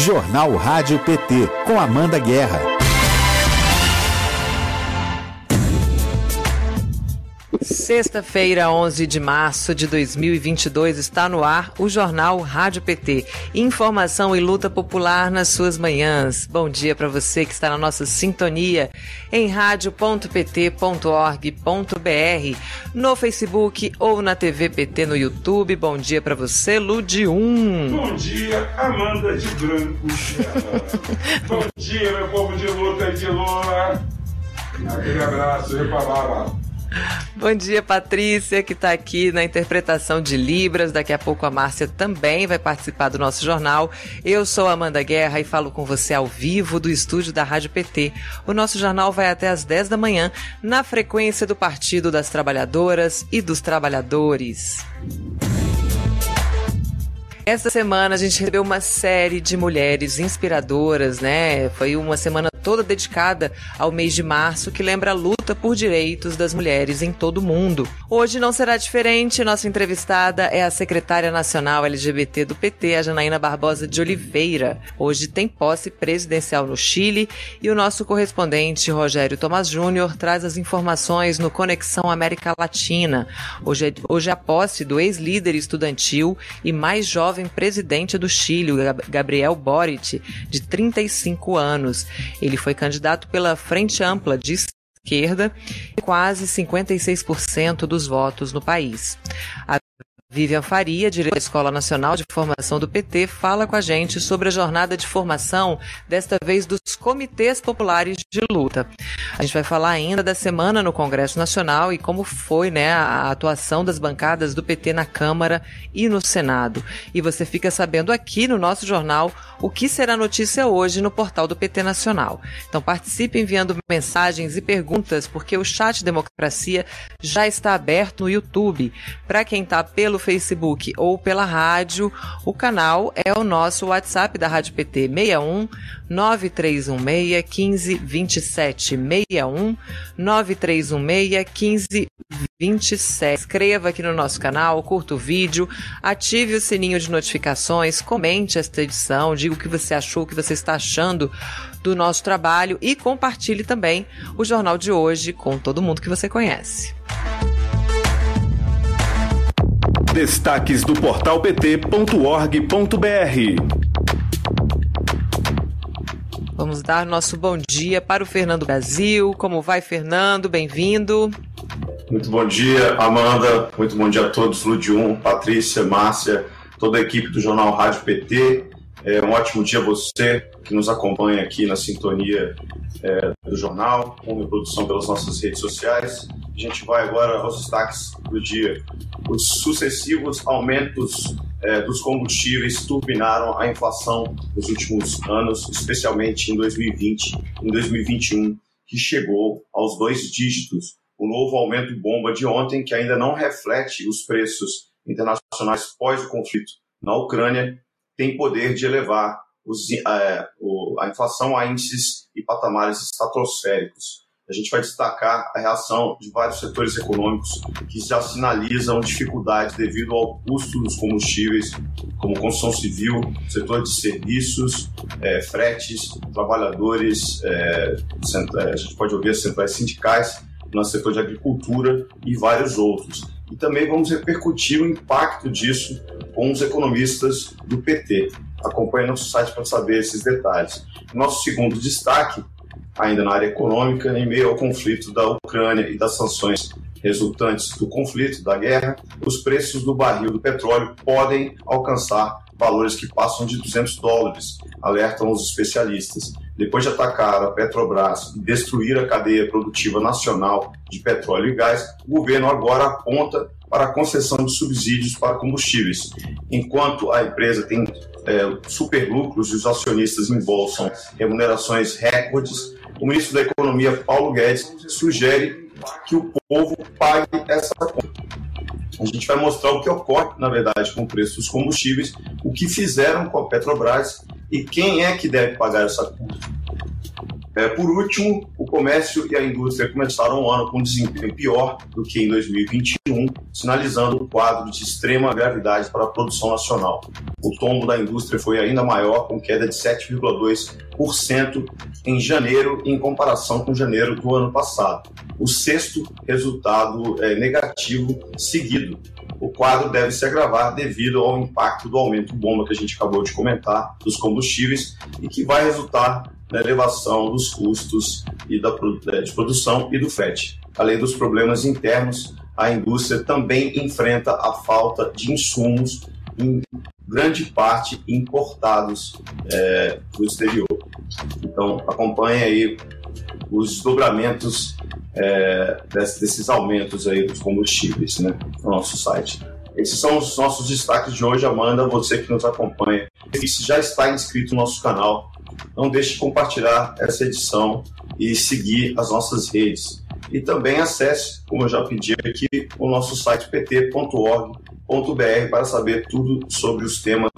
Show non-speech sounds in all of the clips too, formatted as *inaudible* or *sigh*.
Jornal Rádio PT, com Amanda Guerra. Sexta-feira, 11 de março de 2022, está no ar o Jornal Rádio PT. Informação e luta popular nas suas manhãs. Bom dia para você que está na nossa sintonia em rádio.pt.org.br, no Facebook ou na TV PT no YouTube. Bom dia para você, Ludium. Bom dia, Amanda de Branco. *laughs* Bom dia, meu povo de luta e de lua. Aquele abraço, reparar. Bom dia, Patrícia, que está aqui na interpretação de Libras. Daqui a pouco a Márcia também vai participar do nosso jornal. Eu sou Amanda Guerra e falo com você ao vivo do estúdio da Rádio PT. O nosso jornal vai até às 10 da manhã, na frequência do Partido das Trabalhadoras e dos Trabalhadores. Esta semana a gente recebeu uma série de mulheres inspiradoras, né? Foi uma semana toda dedicada ao mês de março que lembra a luta por direitos das mulheres em todo o mundo. Hoje não será diferente. Nossa entrevistada é a secretária nacional LGBT do PT, a Janaína Barbosa de Oliveira. Hoje tem posse presidencial no Chile e o nosso correspondente Rogério Tomás Júnior traz as informações no Conexão América Latina. Hoje é, hoje é a posse do ex-líder estudantil e mais jovem presidente do Chile, Gabriel Boric, de 35 anos. Ele foi candidato pela Frente Ampla de esquerda e quase 56% dos votos no país. A Vivian Faria, diretora da Escola Nacional de Formação do PT, fala com a gente sobre a jornada de formação, desta vez dos comitês populares de luta. A gente vai falar ainda da semana no Congresso Nacional e como foi né, a atuação das bancadas do PT na Câmara e no Senado. E você fica sabendo aqui no nosso jornal o que será notícia hoje no portal do PT Nacional. Então participe enviando mensagens e perguntas, porque o chat Democracia já está aberto no YouTube. Para quem está pelo Facebook ou pela rádio, o canal é o nosso WhatsApp da Rádio PT 61 9316 1527 61 9316 1527. Inscreva aqui no nosso canal, curta o vídeo, ative o sininho de notificações, comente esta edição, diga o que você achou, o que você está achando do nosso trabalho e compartilhe também o jornal de hoje com todo mundo que você conhece. Destaques do portal pt.org.br. Vamos dar nosso bom dia para o Fernando Brasil. Como vai, Fernando? Bem-vindo. Muito bom dia, Amanda. Muito bom dia a todos, Ludium, Patrícia, Márcia, toda a equipe do Jornal Rádio PT. É um ótimo dia a você que nos acompanha aqui na sintonia é, do jornal, com reprodução pelas nossas redes sociais. A gente vai agora aos destaques do dia. Os sucessivos aumentos é, dos combustíveis turbinaram a inflação nos últimos anos, especialmente em 2020 e em 2021, que chegou aos dois dígitos. O novo aumento bomba de ontem, que ainda não reflete os preços internacionais pós o conflito na Ucrânia, tem poder de elevar os, é, a inflação a índices e patamares estratosféricos. A gente vai destacar a reação de vários setores econômicos que já sinalizam dificuldades devido ao custo dos combustíveis, como construção civil, setor de serviços, é, fretes, trabalhadores, é, a gente pode ouvir as centrais sindicais, no setor de agricultura e vários outros. E também vamos repercutir o impacto disso com os economistas do PT. Acompanhe nosso site para saber esses detalhes. Nosso segundo destaque, ainda na área econômica, em meio ao conflito da Ucrânia e das sanções resultantes do conflito, da guerra, os preços do barril do petróleo podem alcançar valores que passam de 200 dólares, alertam os especialistas. Depois de atacar a Petrobras e destruir a cadeia produtiva nacional de petróleo e gás, o governo agora aponta para a concessão de subsídios para combustíveis. Enquanto a empresa tem é, superlucros e os acionistas embolsam remunerações recordes, o ministro da Economia, Paulo Guedes, sugere que o povo pague essa conta. A gente vai mostrar o que ocorre, na verdade, com o preço dos combustíveis, o que fizeram com a Petrobras e quem é que deve pagar essa conta. É, por último, o comércio e a indústria começaram o ano com um desempenho pior do que em 2021, sinalizando um quadro de extrema gravidade para a produção nacional. O tombo da indústria foi ainda maior, com queda de 7,2% em janeiro, em comparação com janeiro do ano passado. O sexto resultado é, negativo seguido. O quadro deve se agravar devido ao impacto do aumento bomba que a gente acabou de comentar dos combustíveis e que vai resultar na elevação dos custos e da, é, de produção e do frete. Além dos problemas internos, a indústria também enfrenta a falta de insumos, em grande parte importados é, do exterior. Então, acompanhe aí os desdobramentos é, desses aumentos aí dos combustíveis né, no nosso site. Esses são os nossos destaques de hoje. Amanda, você que nos acompanha, se já está inscrito no nosso canal, não deixe de compartilhar essa edição e seguir as nossas redes. E também acesse, como eu já pedi aqui, o nosso site pt.org.br para saber tudo sobre os temas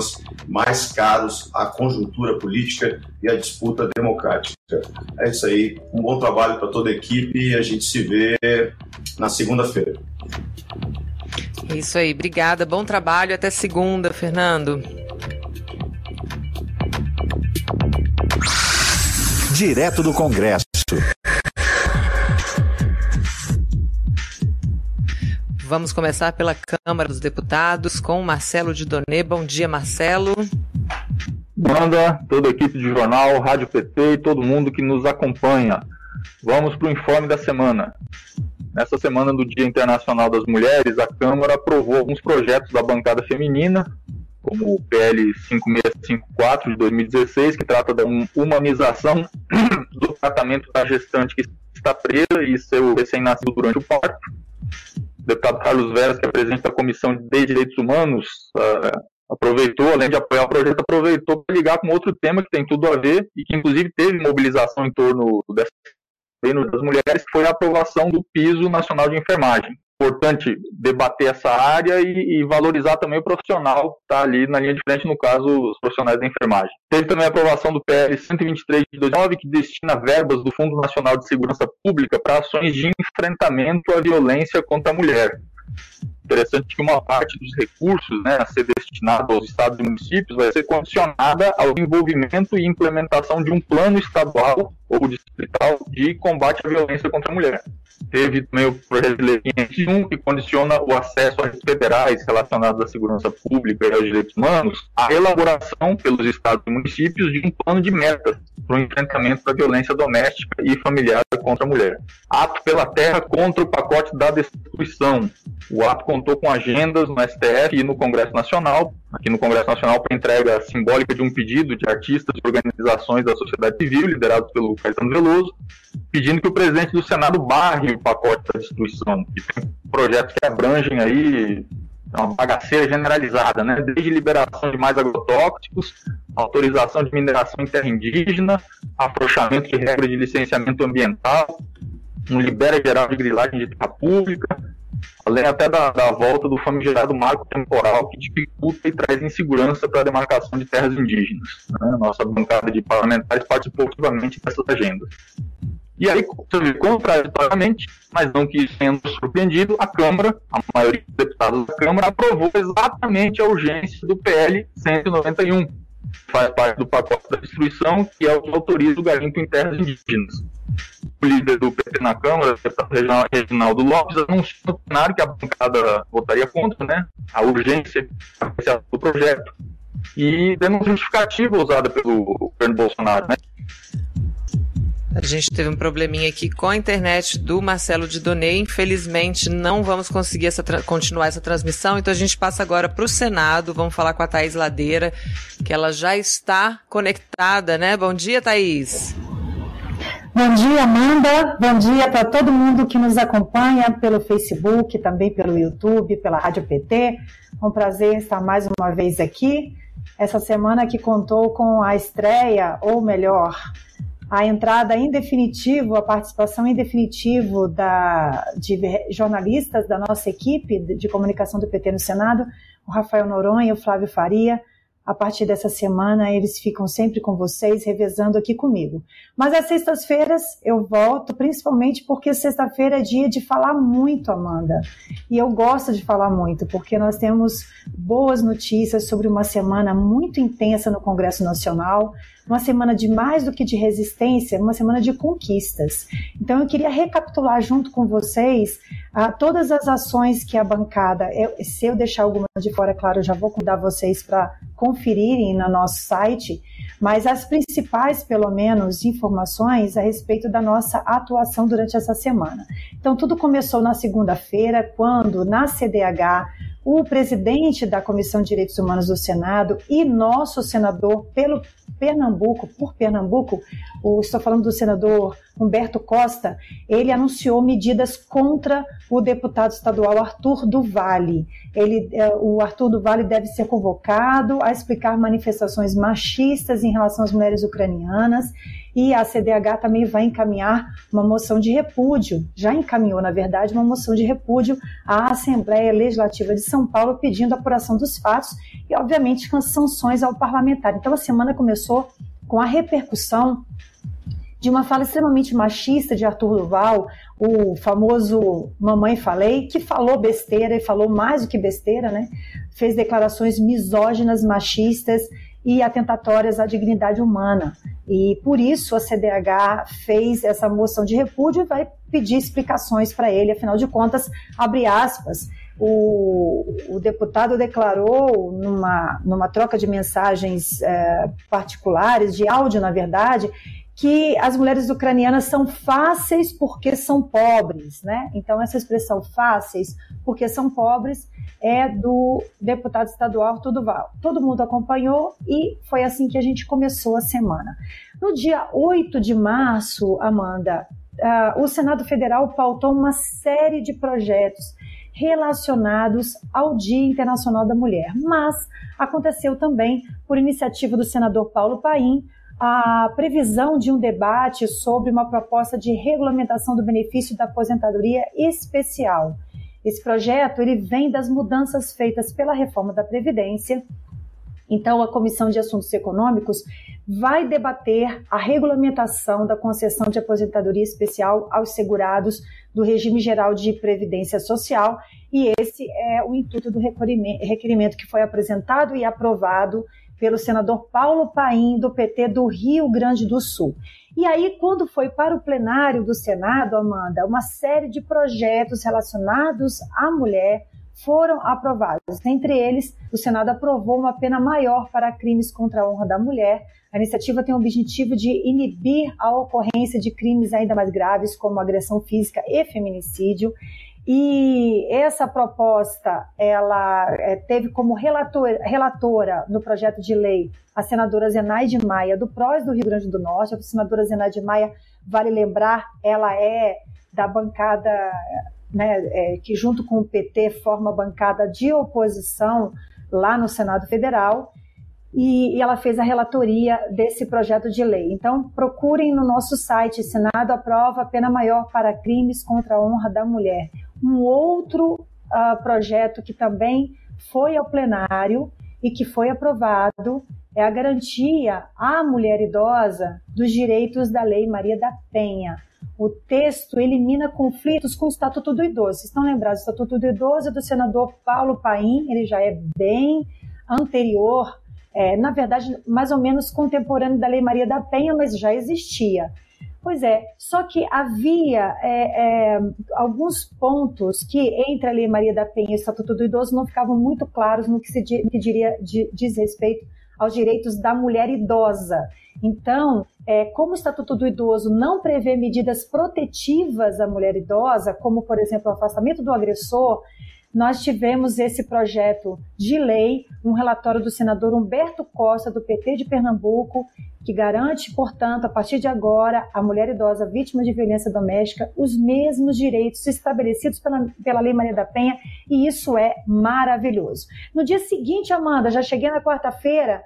mais caros à conjuntura política e à disputa democrática. É isso aí. Um bom trabalho para toda a equipe e a gente se vê na segunda-feira. É isso aí. Obrigada. Bom trabalho. Até segunda, Fernando. Direto do Congresso. Vamos começar pela Câmara dos Deputados com Marcelo de Donê. Bom dia, Marcelo. Manda, toda a equipe de jornal, Rádio PT e todo mundo que nos acompanha. Vamos para o informe da semana. Nessa semana do Dia Internacional das Mulheres, a Câmara aprovou alguns projetos da bancada feminina como o PL 5654 de 2016, que trata da humanização *clears throat* do tratamento da gestante que está presa e seu recém-nascido durante o parto. O deputado Carlos Veras, que é presidente da Comissão de Direitos Humanos, uh, aproveitou, além de apoiar o projeto, aproveitou para ligar com outro tema que tem tudo a ver e que inclusive teve mobilização em torno dessa das mulheres, foi a aprovação do piso nacional de enfermagem importante debater essa área e, e, valorizar também o profissional que está ali na linha de frente, no caso, os profissionais da enfermagem. Teve também a aprovação do PL 123 de 2009, que destina verbas do Fundo Nacional de Segurança Pública para ações de enfrentamento à violência contra a mulher. Interessante que uma parte dos recursos né, a ser destinado aos estados e municípios vai ser condicionada ao envolvimento e implementação de um plano estadual ou distrital de combate à violência contra a mulher. Teve também o projeto de lei 501, que condiciona o acesso a federais relacionados à segurança pública e aos direitos humanos, a elaboração pelos estados e municípios de um plano de metas para o enfrentamento da violência doméstica e familiar contra a mulher. Ato pela terra contra o pacote da destruição. O ato contou com agendas no STF e no Congresso Nacional, aqui no Congresso Nacional para entrega simbólica de um pedido de artistas e organizações da sociedade civil, liderados pelo Caetano Veloso, pedindo que o presidente do Senado barre o pacote da destruição, que tem projetos que abrangem aí uma bagaceira generalizada, né? Desde liberação de mais agrotóxicos, autorização de mineração em terra indígena, afrouxamento de regra de licenciamento ambiental, um libera geral de grilagem de terra pública, além até da, da volta do famigerado marco temporal que dificulta e traz insegurança para a demarcação de terras indígenas. Né? Nossa bancada de parlamentares participou ativamente dessas agendas. E aí, contraditoriamente, mas não que sendo surpreendido, a Câmara, a maioria dos deputados da Câmara, aprovou exatamente a urgência do PL 191, faz parte do pacote da destruição, que é o que autoriza o garimpo em terras indígenas. Líder do PT na Câmara, deputado Reginaldo Lopes, anunciou no cenário que a bancada votaria contra né, a urgência do projeto. E dando uma justificativa usada pelo governo Bolsonaro. Né? A gente teve um probleminha aqui com a internet do Marcelo de Donê. Infelizmente, não vamos conseguir essa continuar essa transmissão. Então, a gente passa agora para o Senado. Vamos falar com a Thaís Ladeira, que ela já está conectada, né? Bom dia, Thaís. Bom dia, Amanda. Bom dia para todo mundo que nos acompanha pelo Facebook, também pelo YouTube, pela Rádio PT. É um prazer estar mais uma vez aqui. Essa semana que contou com a estreia, ou melhor, a entrada em definitivo, a participação em definitivo da, de jornalistas da nossa equipe de, de comunicação do PT no Senado, o Rafael Noronha e o Flávio Faria, a partir dessa semana, eles ficam sempre com vocês, revezando aqui comigo. Mas às sextas-feiras eu volto, principalmente porque sexta-feira é dia de falar muito, Amanda. E eu gosto de falar muito, porque nós temos boas notícias sobre uma semana muito intensa no Congresso Nacional uma semana de mais do que de resistência, uma semana de conquistas. Então eu queria recapitular junto com vocês uh, todas as ações que a bancada, eu, se eu deixar alguma de fora, claro, eu já vou convidar vocês para conferirem no nosso site, mas as principais, pelo menos, informações a respeito da nossa atuação durante essa semana. Então tudo começou na segunda-feira, quando na CDH o presidente da Comissão de Direitos Humanos do Senado e nosso senador pelo Pernambuco, por Pernambuco, o, estou falando do senador Humberto Costa, ele anunciou medidas contra o deputado estadual Arthur do Vale. Ele, é, o Arthur do Vale deve ser convocado a explicar manifestações machistas em relação às mulheres ucranianas e a CDH também vai encaminhar uma moção de repúdio, já encaminhou, na verdade, uma moção de repúdio à Assembleia Legislativa de São Paulo pedindo apuração dos fatos e, obviamente, com sanções ao parlamentar. Então, a semana começou com a repercussão de uma fala extremamente machista de Arthur Duval, o famoso Mamãe Falei, que falou besteira e falou mais do que besteira, né? Fez declarações misóginas, machistas e atentatórias à dignidade humana. E por isso a CDH fez essa moção de repúdio e vai pedir explicações para ele, afinal de contas, abre aspas, o, o deputado declarou numa, numa troca de mensagens é, particulares, de áudio, na verdade, que as mulheres ucranianas são fáceis porque são pobres, né? Então essa expressão fáceis porque são pobres é do deputado estadual Tudoval. Todo mundo acompanhou e foi assim que a gente começou a semana. No dia 8 de março, Amanda, uh, o Senado Federal pautou uma série de projetos relacionados ao Dia Internacional da Mulher, mas aconteceu também, por iniciativa do senador Paulo Paim, a previsão de um debate sobre uma proposta de regulamentação do benefício da aposentadoria especial. Esse projeto ele vem das mudanças feitas pela reforma da Previdência. Então, a Comissão de Assuntos Econômicos vai debater a regulamentação da concessão de aposentadoria especial aos segurados do regime geral de previdência social, e esse é o intuito do requerimento que foi apresentado e aprovado pelo senador Paulo Paim, do PT do Rio Grande do Sul. E aí, quando foi para o plenário do Senado, Amanda, uma série de projetos relacionados à mulher foram aprovados. Entre eles, o Senado aprovou uma pena maior para crimes contra a honra da mulher. A iniciativa tem o objetivo de inibir a ocorrência de crimes ainda mais graves, como agressão física e feminicídio. E essa proposta, ela é, teve como relator, relatora no projeto de lei a senadora Zenaide Maia, do PROS do Rio Grande do Norte. A senadora Zenaide Maia, vale lembrar, ela é da bancada, né, é, que junto com o PT forma a bancada de oposição lá no Senado Federal. E, e ela fez a relatoria desse projeto de lei. Então, procurem no nosso site, Senado aprova pena maior para crimes contra a honra da mulher um outro uh, projeto que também foi ao plenário e que foi aprovado é a garantia à mulher idosa dos direitos da Lei Maria da Penha. O texto elimina conflitos com o Estatuto do Idoso. Vocês estão lembrados? O Estatuto do Idoso é do senador Paulo Paim, ele já é bem anterior, é, na verdade, mais ou menos contemporâneo da Lei Maria da Penha, mas já existia. Pois é, só que havia é, é, alguns pontos que entre a Lei Maria da Penha e o Estatuto do Idoso não ficavam muito claros no que se que diria, de, diz respeito aos direitos da mulher idosa. Então, é, como o Estatuto do Idoso não prevê medidas protetivas à mulher idosa, como, por exemplo, o afastamento do agressor, nós tivemos esse projeto de lei, um relatório do senador Humberto Costa, do PT de Pernambuco, que garante, portanto, a partir de agora, a mulher idosa vítima de violência doméstica os mesmos direitos estabelecidos pela, pela Lei Maria da Penha, e isso é maravilhoso. No dia seguinte, Amanda, já cheguei na quarta-feira,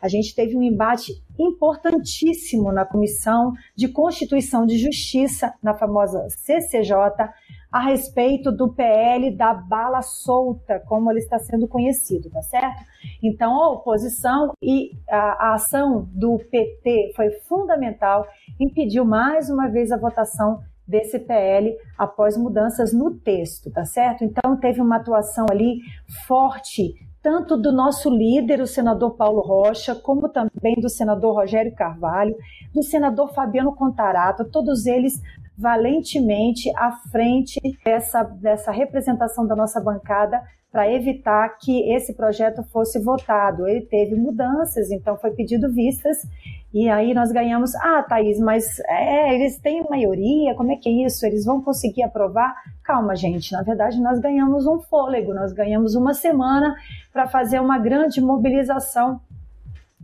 a gente teve um embate importantíssimo na Comissão de Constituição de Justiça, na famosa CCJ, a respeito do PL da bala solta, como ele está sendo conhecido, tá certo? Então, a oposição e a, a ação do PT foi fundamental, impediu mais uma vez a votação desse PL após mudanças no texto, tá certo? Então, teve uma atuação ali forte tanto do nosso líder, o senador Paulo Rocha, como também do senador Rogério Carvalho, do senador Fabiano Contarato, todos eles valentemente à frente dessa, dessa representação da nossa bancada para evitar que esse projeto fosse votado. Ele teve mudanças, então foi pedido vistas, e aí nós ganhamos. Ah, Thaís, mas é, eles têm maioria, como é que é isso? Eles vão conseguir aprovar? Calma, gente, na verdade nós ganhamos um fôlego, nós ganhamos uma semana para fazer uma grande mobilização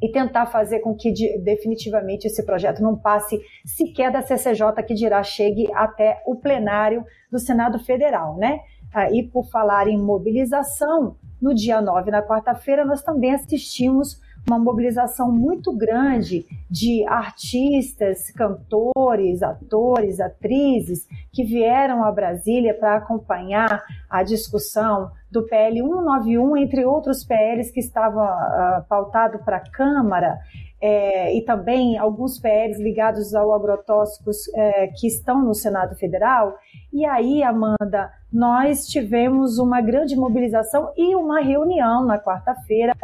e tentar fazer com que de, definitivamente esse projeto não passe sequer da CCJ, que dirá chegue até o plenário do Senado Federal, né? Ah, e por falar em mobilização, no dia 9, na quarta-feira, nós também assistimos uma mobilização muito grande de artistas, cantores, atores, atrizes que vieram a Brasília para acompanhar a discussão do PL 191, entre outros PLs que estavam uh, pautado para a Câmara, é, e também alguns PLs ligados ao agrotóxicos é, que estão no Senado Federal. E aí, Amanda, nós tivemos uma grande mobilização e uma reunião na quarta-feira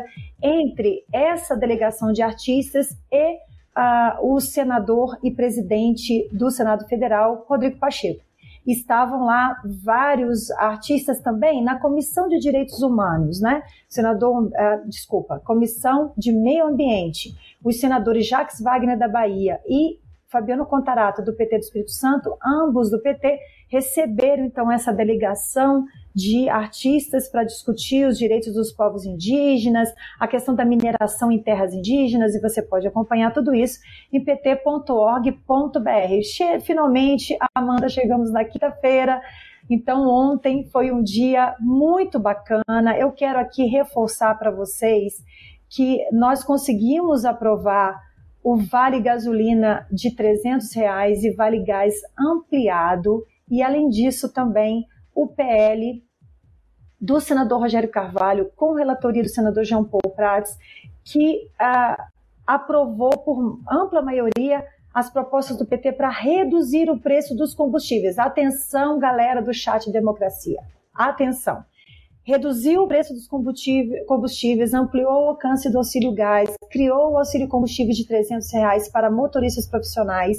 entre essa delegação de artistas e uh, o senador e presidente do Senado Federal, Rodrigo Pacheco. Estavam lá vários artistas também na Comissão de Direitos Humanos, né? Senador, uh, desculpa, Comissão de Meio Ambiente. Os senadores Jacques Wagner da Bahia e Fabiano Contarato, do PT do Espírito Santo, ambos do PT, receberam então essa delegação de artistas para discutir os direitos dos povos indígenas, a questão da mineração em terras indígenas, e você pode acompanhar tudo isso em pt.org.br. Finalmente, Amanda, chegamos na quinta-feira. Então, ontem foi um dia muito bacana. Eu quero aqui reforçar para vocês que nós conseguimos aprovar o Vale Gasolina de 300 reais e Vale Gás ampliado e, além disso, também o PL do senador Rogério Carvalho, com relatoria do senador João Paulo Prats, que ah, aprovou por ampla maioria as propostas do PT para reduzir o preço dos combustíveis. Atenção, galera do chat Democracia. Atenção. Reduziu o preço dos combustíveis, ampliou o alcance do auxílio gás, criou o auxílio combustível de 300 reais para motoristas profissionais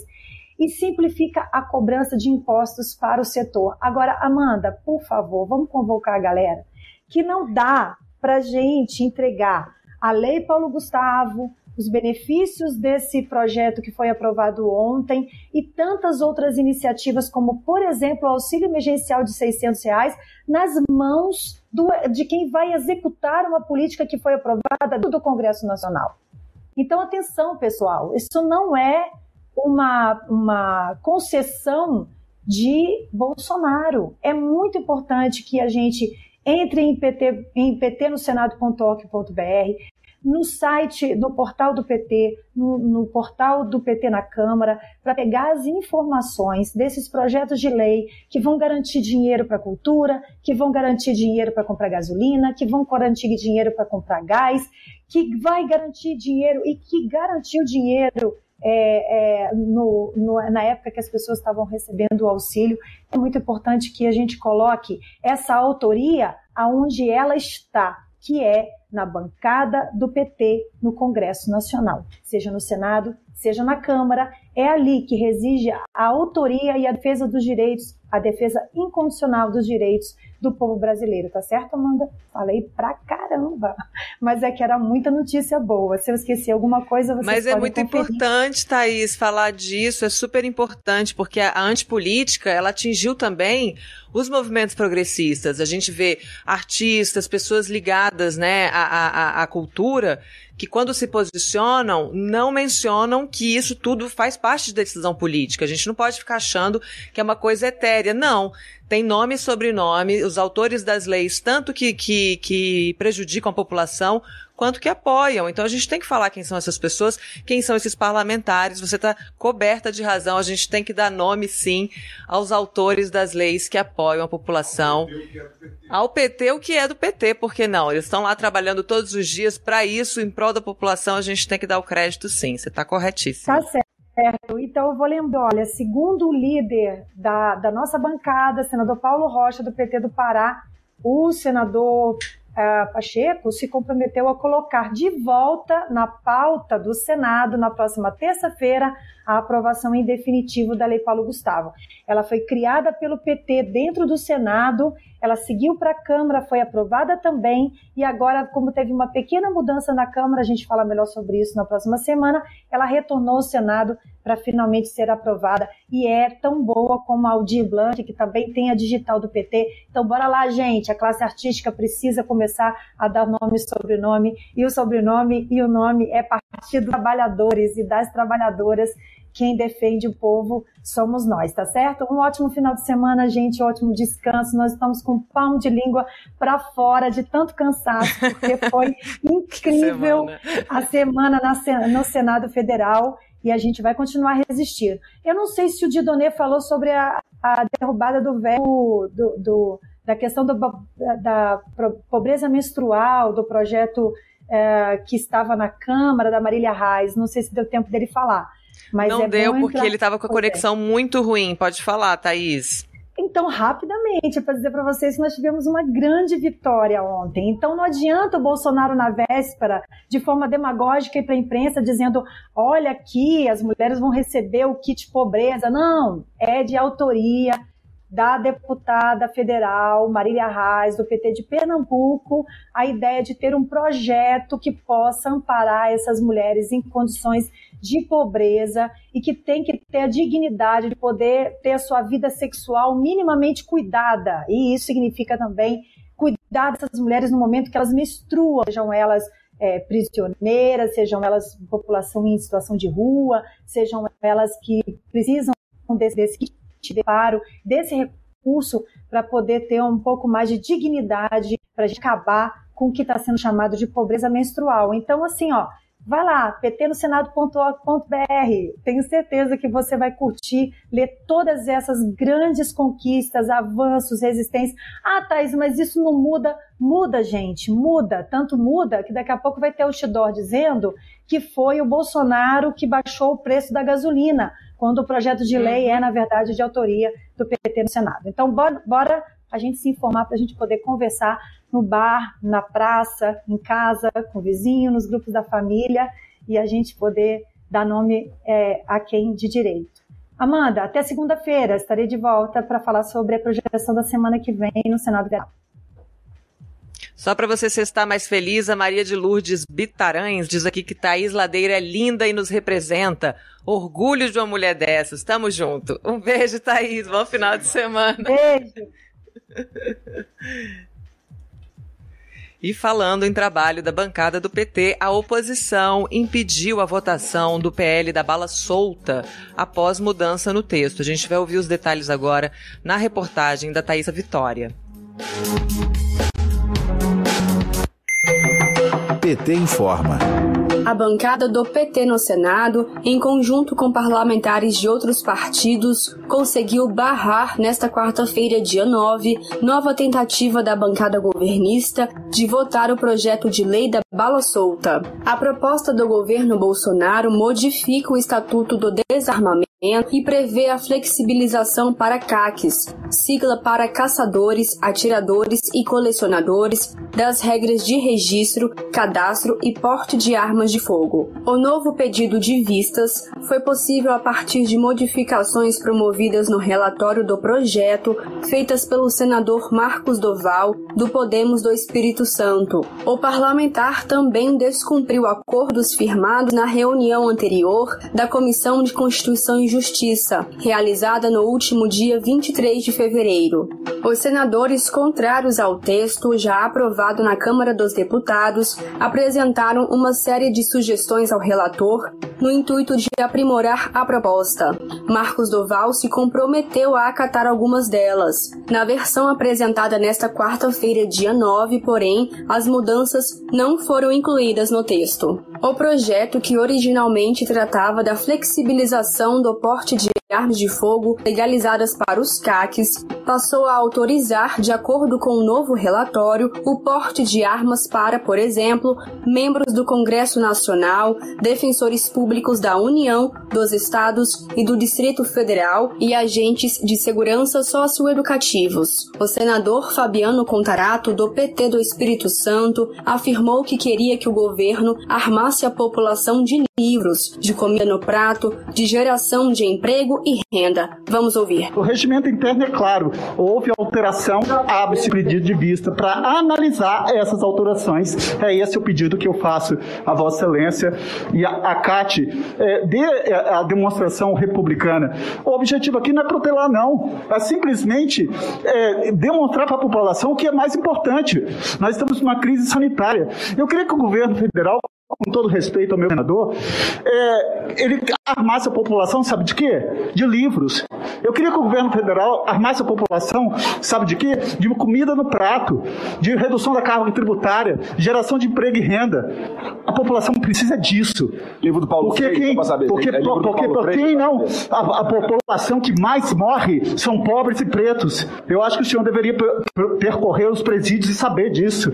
e simplifica a cobrança de impostos para o setor. Agora, Amanda, por favor, vamos convocar a galera que não dá para gente entregar a Lei Paulo Gustavo, os benefícios desse projeto que foi aprovado ontem e tantas outras iniciativas, como, por exemplo, o auxílio emergencial de 600 reais, nas mãos do, de quem vai executar uma política que foi aprovada do Congresso Nacional. Então, atenção, pessoal, isso não é uma, uma concessão de Bolsonaro. É muito importante que a gente entre em PT, em PT no site, no portal do PT, no, no portal do PT na Câmara, para pegar as informações desses projetos de lei que vão garantir dinheiro para a cultura, que vão garantir dinheiro para comprar gasolina, que vão garantir dinheiro para comprar gás, que vai garantir dinheiro e que garantiu dinheiro é, é, no, no, na época que as pessoas estavam recebendo o auxílio, é muito importante que a gente coloque essa autoria aonde ela está, que é na bancada do PT no Congresso Nacional, seja no Senado, seja na Câmara, é ali que reside a autoria e a defesa dos direitos, a defesa incondicional dos direitos do povo brasileiro, tá certo, Amanda? Falei pra caramba, mas é que era muita notícia boa. Se eu esqueci alguma coisa, você Mas é muito conferir. importante, Thaís, falar disso, é super importante, porque a antipolítica, ela atingiu também os movimentos progressistas. A gente vê artistas, pessoas ligadas, né, à, à, à cultura, que quando se posicionam, não mencionam que isso tudo faz parte da decisão política. A gente não pode ficar achando que é uma coisa etérea. Não. Tem nome e sobrenome, os autores das leis, tanto que, que, que prejudicam a população, quanto que apoiam. Então a gente tem que falar quem são essas pessoas, quem são esses parlamentares. Você está coberta de razão. A gente tem que dar nome, sim, aos autores das leis que apoiam a população. Ao PT, o que é do PT, por que não? Eles estão lá trabalhando todos os dias para isso, em prol da população, a gente tem que dar o crédito, sim. Você está corretíssimo. Tá certo. Certo, então eu vou lembrar, olha, segundo o líder da, da nossa bancada, senador Paulo Rocha, do PT do Pará, o senador Pacheco se comprometeu a colocar de volta na pauta do Senado, na próxima terça-feira, a aprovação em definitivo da Lei Paulo Gustavo. Ela foi criada pelo PT dentro do Senado ela seguiu para a Câmara, foi aprovada também, e agora, como teve uma pequena mudança na Câmara, a gente fala melhor sobre isso na próxima semana, ela retornou ao Senado para finalmente ser aprovada, e é tão boa como a Aldir Blanc, que também tem a digital do PT. Então, bora lá, gente, a classe artística precisa começar a dar nome e sobrenome, e o sobrenome e o nome é Partido dos Trabalhadores e das Trabalhadoras, quem defende o povo somos nós, tá certo? Um ótimo final de semana, gente, um ótimo descanso. Nós estamos com palmo de língua para fora de tanto cansaço, porque foi *laughs* incrível semana. a semana na, no Senado Federal e a gente vai continuar resistindo. Eu não sei se o Didonê falou sobre a, a derrubada do véu do, do, da questão do, da, pobreza menstrual, do projeto é, que estava na Câmara da Marília Reis. Não sei se deu tempo dele falar. Mas não é deu porque ele estava com a conexão muito ruim. Pode falar, Thaís. Então, rapidamente, para dizer para vocês que nós tivemos uma grande vitória ontem. Então, não adianta o Bolsonaro, na véspera, de forma demagógica, ir para a imprensa dizendo: olha aqui, as mulheres vão receber o kit pobreza. Não, é de autoria da deputada federal Marília Reis, do PT de Pernambuco, a ideia de ter um projeto que possa amparar essas mulheres em condições de pobreza e que tem que ter a dignidade de poder ter a sua vida sexual minimamente cuidada. E isso significa também cuidar dessas mulheres no momento que elas menstruam, sejam elas é, prisioneiras, sejam elas população em situação de rua, sejam elas que precisam desse, desse de deparo desse recurso para poder ter um pouco mais de dignidade, para acabar com o que está sendo chamado de pobreza menstrual. Então, assim, ó, Vai lá, ptnosenado.org.br. Tenho certeza que você vai curtir, ler todas essas grandes conquistas, avanços, resistências. Ah, Thaís, mas isso não muda. Muda, gente, muda. Tanto muda que daqui a pouco vai ter o outdoor dizendo que foi o Bolsonaro que baixou o preço da gasolina quando o projeto de lei é, na verdade, de autoria do PT no Senado. Então, bora, bora a gente se informar para a gente poder conversar no bar, na praça, em casa, com o vizinho, nos grupos da família e a gente poder dar nome é, a quem de direito. Amanda, até segunda-feira estarei de volta para falar sobre a projeção da semana que vem no Senado Federal. Só para você estar mais feliz, a Maria de Lourdes Bitarães diz aqui que Thaís Ladeira é linda e nos representa. Orgulho de uma mulher dessas. Tamo junto. Um beijo, Thaís. Bom final de semana. Beijo. E falando em trabalho da bancada do PT, a oposição impediu a votação do PL da bala solta após mudança no texto. A gente vai ouvir os detalhes agora na reportagem da Thaisa Vitória. PT informa. A bancada do PT no Senado, em conjunto com parlamentares de outros partidos, conseguiu barrar nesta quarta-feira, dia 9, nova tentativa da bancada governista de votar o projeto de lei da bala solta. A proposta do governo Bolsonaro modifica o Estatuto do Desarmamento e prevê a flexibilização para CACs, sigla para caçadores, atiradores e colecionadores, das regras de registro, cadastro e porte de armas de fogo. O novo pedido de vistas foi possível a partir de modificações promovidas no relatório do projeto, feitas pelo senador Marcos Doval, do Podemos do Espírito Santo. O parlamentar também descumpriu acordos firmados na reunião anterior da Comissão de Constituição e Justiça, realizada no último dia 23 de fevereiro. Os senadores contrários ao texto, já aprovado na Câmara dos Deputados, apresentaram uma série de sugestões ao relator, no intuito de aprimorar a proposta. Marcos Doval se comprometeu a acatar algumas delas. Na versão apresentada nesta quarta-feira, dia 9, porém, as mudanças não foram incluídas no texto. O projeto, que originalmente tratava da flexibilização do porte de armas de fogo legalizadas para os CACs, passou a autorizar, de acordo com o novo relatório, o porte de armas para, por exemplo, membros do Congresso Nacional, defensores públicos da União, dos Estados e do Distrito Federal e agentes de segurança socioeducativos. O senador Fabiano Contarato, do PT do Espírito Santo, afirmou que queria que o governo armasse a população de livros, de comida no prato, de geração de emprego e renda. Vamos ouvir. O regimento interno é claro. Houve alteração, abre-se pedido de vista para analisar essas alterações. É esse o pedido que eu faço a Vossa Excelência e a, a CAT é, dê é, a demonstração republicana. O objetivo aqui não é protelar, não. É simplesmente é, demonstrar para a população o que é mais importante. Nós estamos numa crise sanitária. Eu queria que o governo federal com todo respeito ao meu senador, é, ele armasse a população, sabe de quê? De livros. Eu queria que o governo federal armasse a população, sabe de quê? De comida no prato, de redução da carga tributária, geração de emprego e renda. A população precisa disso. Livro do Paulo porque Freire, quem, saber. porque, é porque, porque, porque quem não, a, a, população que mais morre são pobres e pretos. Eu acho que o senhor deveria percorrer os presídios e saber disso.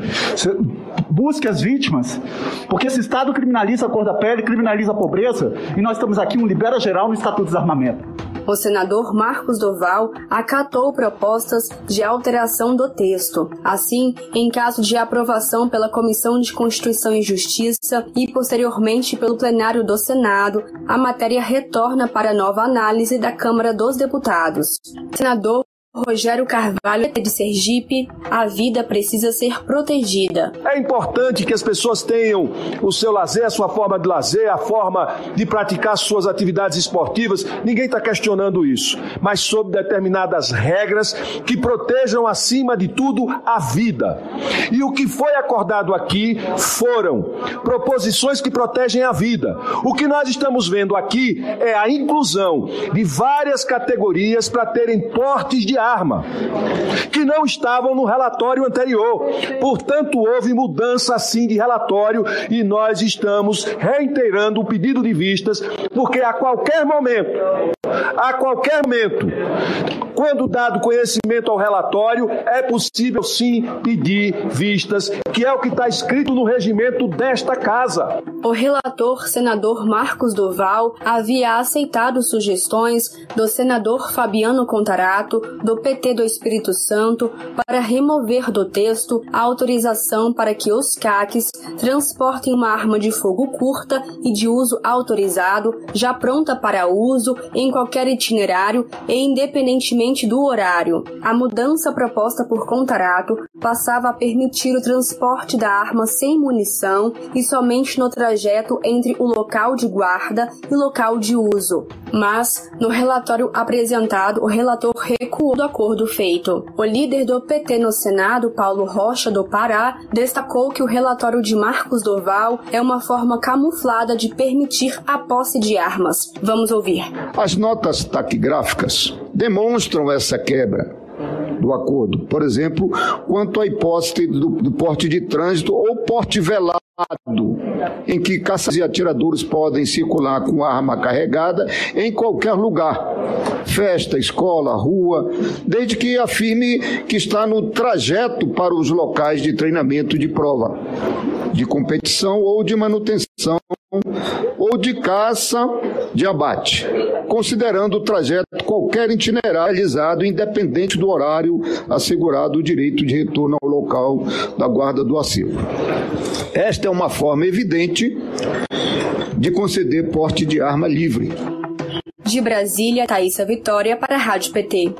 Busque as vítimas, porque esse Estado criminaliza a cor da pele, criminaliza a pobreza, e nós estamos aqui um libera geral no Estatuto de Desarmamento. O senador Marcos Doval acatou propostas de alteração do texto. Assim, em caso de aprovação pela Comissão de Constituição e Justiça e posteriormente pelo plenário do Senado, a matéria retorna para nova análise da Câmara dos Deputados. senador Rogério Carvalho de Sergipe, a vida precisa ser protegida. É importante que as pessoas tenham o seu lazer, a sua forma de lazer, a forma de praticar suas atividades esportivas. Ninguém está questionando isso, mas sob determinadas regras que protejam acima de tudo a vida. E o que foi acordado aqui foram proposições que protegem a vida. O que nós estamos vendo aqui é a inclusão de várias categorias para terem portes de arma, que não estavam no relatório anterior. Portanto, houve mudança sim de relatório e nós estamos reiterando o pedido de vistas, porque a qualquer momento, a qualquer momento, quando dado conhecimento ao relatório, é possível sim pedir vistas, que é o que está escrito no regimento desta casa. O relator, senador Marcos Doval, havia aceitado sugestões do senador Fabiano Contarato, do PT do Espírito Santo para remover do texto a autorização para que os CACs transportem uma arma de fogo curta e de uso autorizado, já pronta para uso em qualquer itinerário e independentemente do horário. A mudança proposta por Contarato passava a permitir o transporte da arma sem munição e somente no trajeto entre o local de guarda e local de uso. Mas, no relatório apresentado, o relator recuou do acordo feito. O líder do PT no Senado, Paulo Rocha, do Pará, destacou que o relatório de Marcos Doval é uma forma camuflada de permitir a posse de armas. Vamos ouvir. As notas taquigráficas demonstram essa quebra do acordo. Por exemplo, quanto à hipótese do, do porte de trânsito ou porte velado em que caças e atiradores podem circular com arma carregada em qualquer lugar, festa, escola, rua, desde que afirme que está no trajeto para os locais de treinamento de prova, de competição ou de manutenção ou de caça de abate, considerando o trajeto qualquer itinerário realizado independente do horário assegurado o direito de retorno ao local da guarda do acervo. Esta é uma forma evidente de conceder porte de arma livre. De Brasília, Thaisa Vitória para a Rádio PT.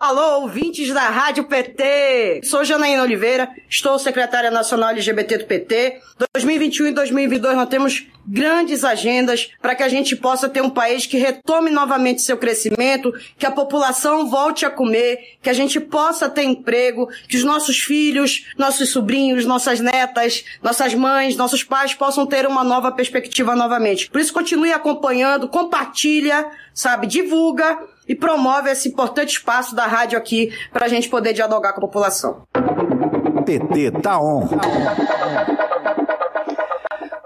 Alô, ouvintes da Rádio PT! Sou Janaína Oliveira, estou secretária nacional LGBT do PT. 2021 e 2022 nós temos grandes agendas para que a gente possa ter um país que retome novamente seu crescimento, que a população volte a comer, que a gente possa ter emprego, que os nossos filhos, nossos sobrinhos, nossas netas, nossas mães, nossos pais possam ter uma nova perspectiva novamente. Por isso continue acompanhando, compartilha, sabe, divulga e promove esse importante espaço da rádio aqui para a gente poder dialogar com a população. PT tá on.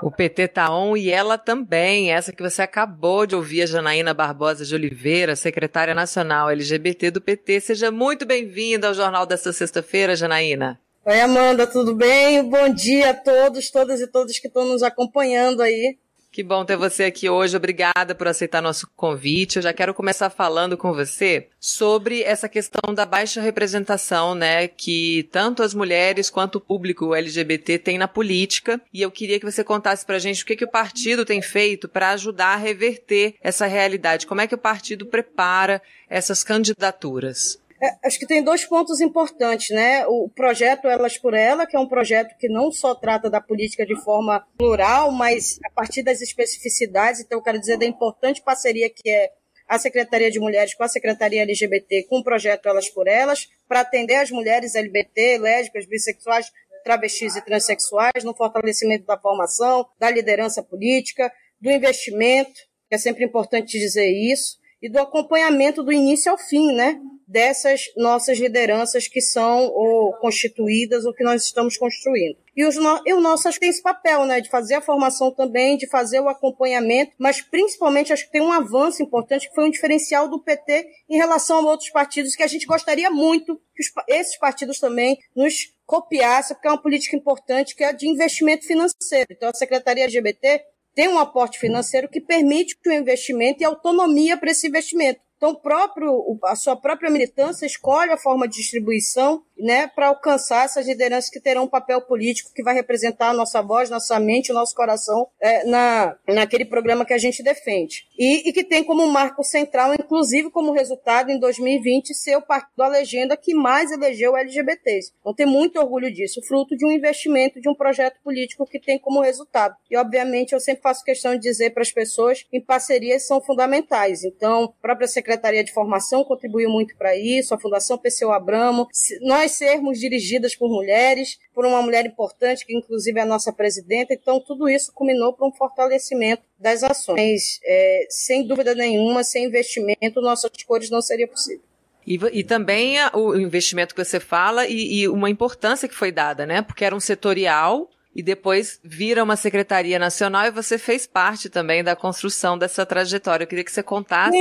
O PT tá on e ela também, essa que você acabou de ouvir, a Janaína Barbosa de Oliveira, secretária nacional LGBT do PT. Seja muito bem-vinda ao jornal desta sexta-feira, Janaína. Oi, Amanda, tudo bem? Bom dia a todos, todas e todos que estão nos acompanhando aí. Que bom ter você aqui hoje. Obrigada por aceitar nosso convite. Eu já quero começar falando com você sobre essa questão da baixa representação, né, que tanto as mulheres quanto o público LGBT tem na política. E eu queria que você contasse pra gente o que, que o partido tem feito para ajudar a reverter essa realidade. Como é que o partido prepara essas candidaturas? É, acho que tem dois pontos importantes, né? O projeto Elas por Ela, que é um projeto que não só trata da política de forma plural, mas a partir das especificidades. Então, eu quero dizer da importante parceria que é a Secretaria de Mulheres com a Secretaria LGBT com o projeto Elas por Elas, para atender as mulheres LGBT, lésbicas, bissexuais, travestis e transexuais no fortalecimento da formação, da liderança política, do investimento, que é sempre importante dizer isso, e do acompanhamento do início ao fim, né? Dessas nossas lideranças que são ou, constituídas ou que nós estamos construindo. E, os no, e o nosso acho que tem esse papel, né, de fazer a formação também, de fazer o acompanhamento, mas principalmente acho que tem um avanço importante que foi um diferencial do PT em relação a outros partidos que a gente gostaria muito que os, esses partidos também nos copiassem, porque é uma política importante que é de investimento financeiro. Então a Secretaria LGBT tem um aporte financeiro que permite o investimento e autonomia para esse investimento. Então, próprio, a sua própria militância escolhe a forma de distribuição né, para alcançar essas lideranças que terão um papel político que vai representar a nossa voz, nossa mente, o nosso coração é, na, naquele programa que a gente defende. E, e, que tem como marco central, inclusive como resultado, em 2020, ser o partido da legenda que mais elegeu LGBTs. Então tem muito orgulho disso, fruto de um investimento, de um projeto político que tem como resultado. E, obviamente, eu sempre faço questão de dizer para as pessoas que parcerias são fundamentais. Então, a própria Secretaria de Formação contribuiu muito para isso, a Fundação PCO Abramo. Nós sermos dirigidas por mulheres, por uma mulher importante, que inclusive é a nossa presidenta. Então, tudo isso culminou para um fortalecimento das ações. É, sem dúvida nenhuma, sem investimento, nossas cores não seria possível. E, e, também o investimento que você fala e, e, uma importância que foi dada, né? Porque era um setorial e depois vira uma secretaria nacional e você fez parte também da construção dessa trajetória. Eu queria que você contasse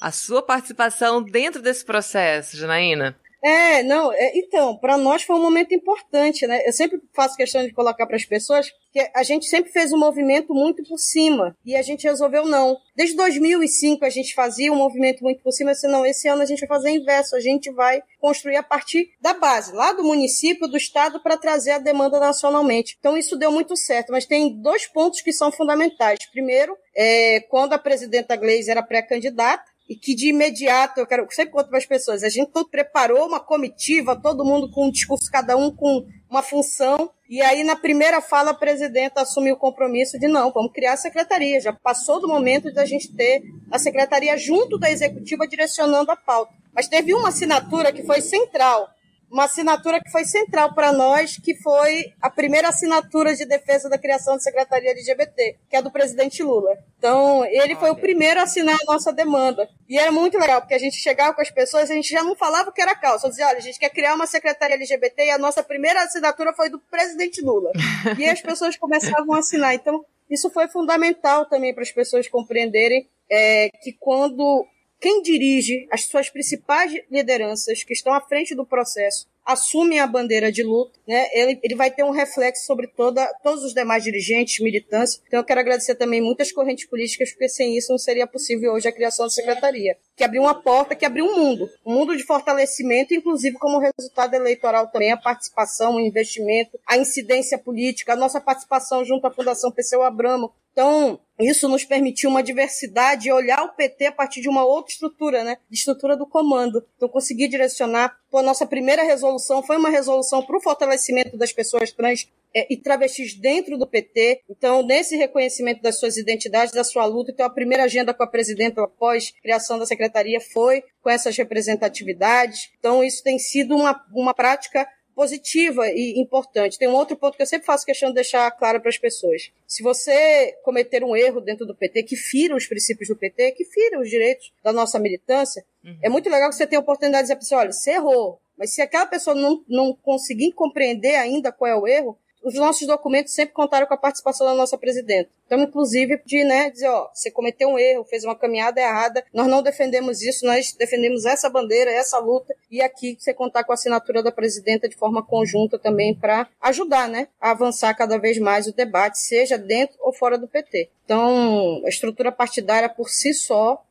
a sua participação dentro desse processo, Janaína. É, não, é, então, para nós foi um momento importante, né? Eu sempre faço questão de colocar para as pessoas que a gente sempre fez um movimento muito por cima e a gente resolveu não. Desde 2005 a gente fazia um movimento muito por cima, assim, não, esse ano a gente vai fazer inverso, a gente vai construir a partir da base, lá do município, do estado, para trazer a demanda nacionalmente. Então isso deu muito certo, mas tem dois pontos que são fundamentais. Primeiro, é, quando a presidenta Gleisi era pré-candidata, e que de imediato, eu quero sempre conto para as pessoas, a gente todo preparou uma comitiva, todo mundo com um discurso, cada um com uma função, e aí na primeira fala a presidenta assumiu o compromisso de não, vamos criar a secretaria, já passou do momento da gente ter a secretaria junto da executiva direcionando a pauta. Mas teve uma assinatura que foi central, uma assinatura que foi central para nós, que foi a primeira assinatura de defesa da criação da Secretaria LGBT, que é do presidente Lula. Então, ele foi o primeiro a assinar a nossa demanda. E era muito legal, porque a gente chegava com as pessoas, a gente já não falava o que era causa, só dizia, olha, a gente quer criar uma secretaria LGBT e a nossa primeira assinatura foi do presidente Lula. *laughs* e as pessoas começavam a assinar. Então, isso foi fundamental também para as pessoas compreenderem é, que quando quem dirige as suas principais lideranças que estão à frente do processo assumem a bandeira de luta, né, ele, ele vai ter um reflexo sobre toda, todos os demais dirigentes, militantes. Então eu quero agradecer também muitas correntes políticas, porque sem isso não seria possível hoje a criação da secretaria, que abriu uma porta, que abriu um mundo, um mundo de fortalecimento, inclusive como resultado eleitoral também, a participação, o investimento, a incidência política, a nossa participação junto à Fundação PCO Abramo. Então, isso nos permitiu uma diversidade e olhar o PT a partir de uma outra estrutura, né? De estrutura do comando. Então, consegui direcionar. Pô, a nossa primeira resolução foi uma resolução para o fortalecimento das pessoas trans e travestis dentro do PT. Então, nesse reconhecimento das suas identidades, da sua luta, então a primeira agenda com a presidenta após criação da secretaria foi com essas representatividades. Então, isso tem sido uma, uma prática positiva e importante. Tem um outro ponto que eu sempre faço questão de deixar claro para as pessoas. Se você cometer um erro dentro do PT, que fira os princípios do PT, que fira os direitos da nossa militância, uhum. é muito legal que você tenha a oportunidade de dizer para você, olha, você errou. Mas se aquela pessoa não, não conseguir compreender ainda qual é o erro, os nossos documentos sempre contaram com a participação da nossa presidenta. Então, inclusive, de né, dizer, ó, você cometeu um erro, fez uma caminhada errada, nós não defendemos isso, nós defendemos essa bandeira, essa luta, e aqui você contar com a assinatura da presidenta de forma conjunta também para ajudar, né, a avançar cada vez mais o debate, seja dentro ou fora do PT. Então, a estrutura partidária por si só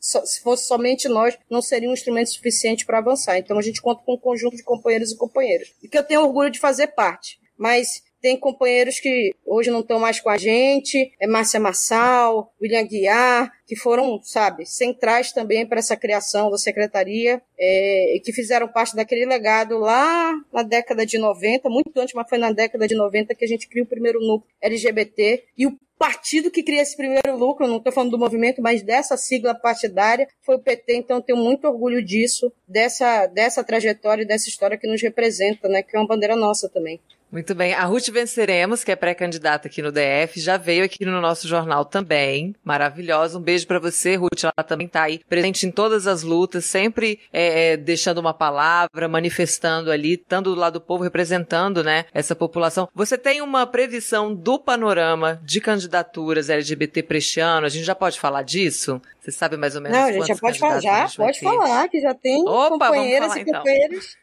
se fosse somente nós, não seria um instrumento suficiente para avançar. Então a gente conta com um conjunto de companheiros e companheiras. E que eu tenho orgulho de fazer parte mas tem companheiros que hoje não estão mais com a gente, é Márcia Massal, William Guiar, que foram, sabe, centrais também para essa criação da secretaria, é, e que fizeram parte daquele legado lá na década de 90, muito antes, mas foi na década de 90 que a gente criou o primeiro núcleo LGBT, e o partido que cria esse primeiro lucro, não estou falando do movimento, mas dessa sigla partidária, foi o PT, então tenho muito orgulho disso, dessa, dessa trajetória e dessa história que nos representa, né, que é uma bandeira nossa também. Muito bem. A Ruth Venceremos, que é pré-candidata aqui no DF, já veio aqui no nosso jornal também. Maravilhosa. Um beijo para você, Ruth. Ela também tá aí presente em todas as lutas, sempre é, é, deixando uma palavra, manifestando ali, estando do lado do povo, representando, né, essa população. Você tem uma previsão do panorama de candidaturas LGBT para este ano? A gente já pode falar disso? Você sabe mais ou menos Não, a gente já pode falar, já pode falar, que já tem Opa, companheiras falar, e então.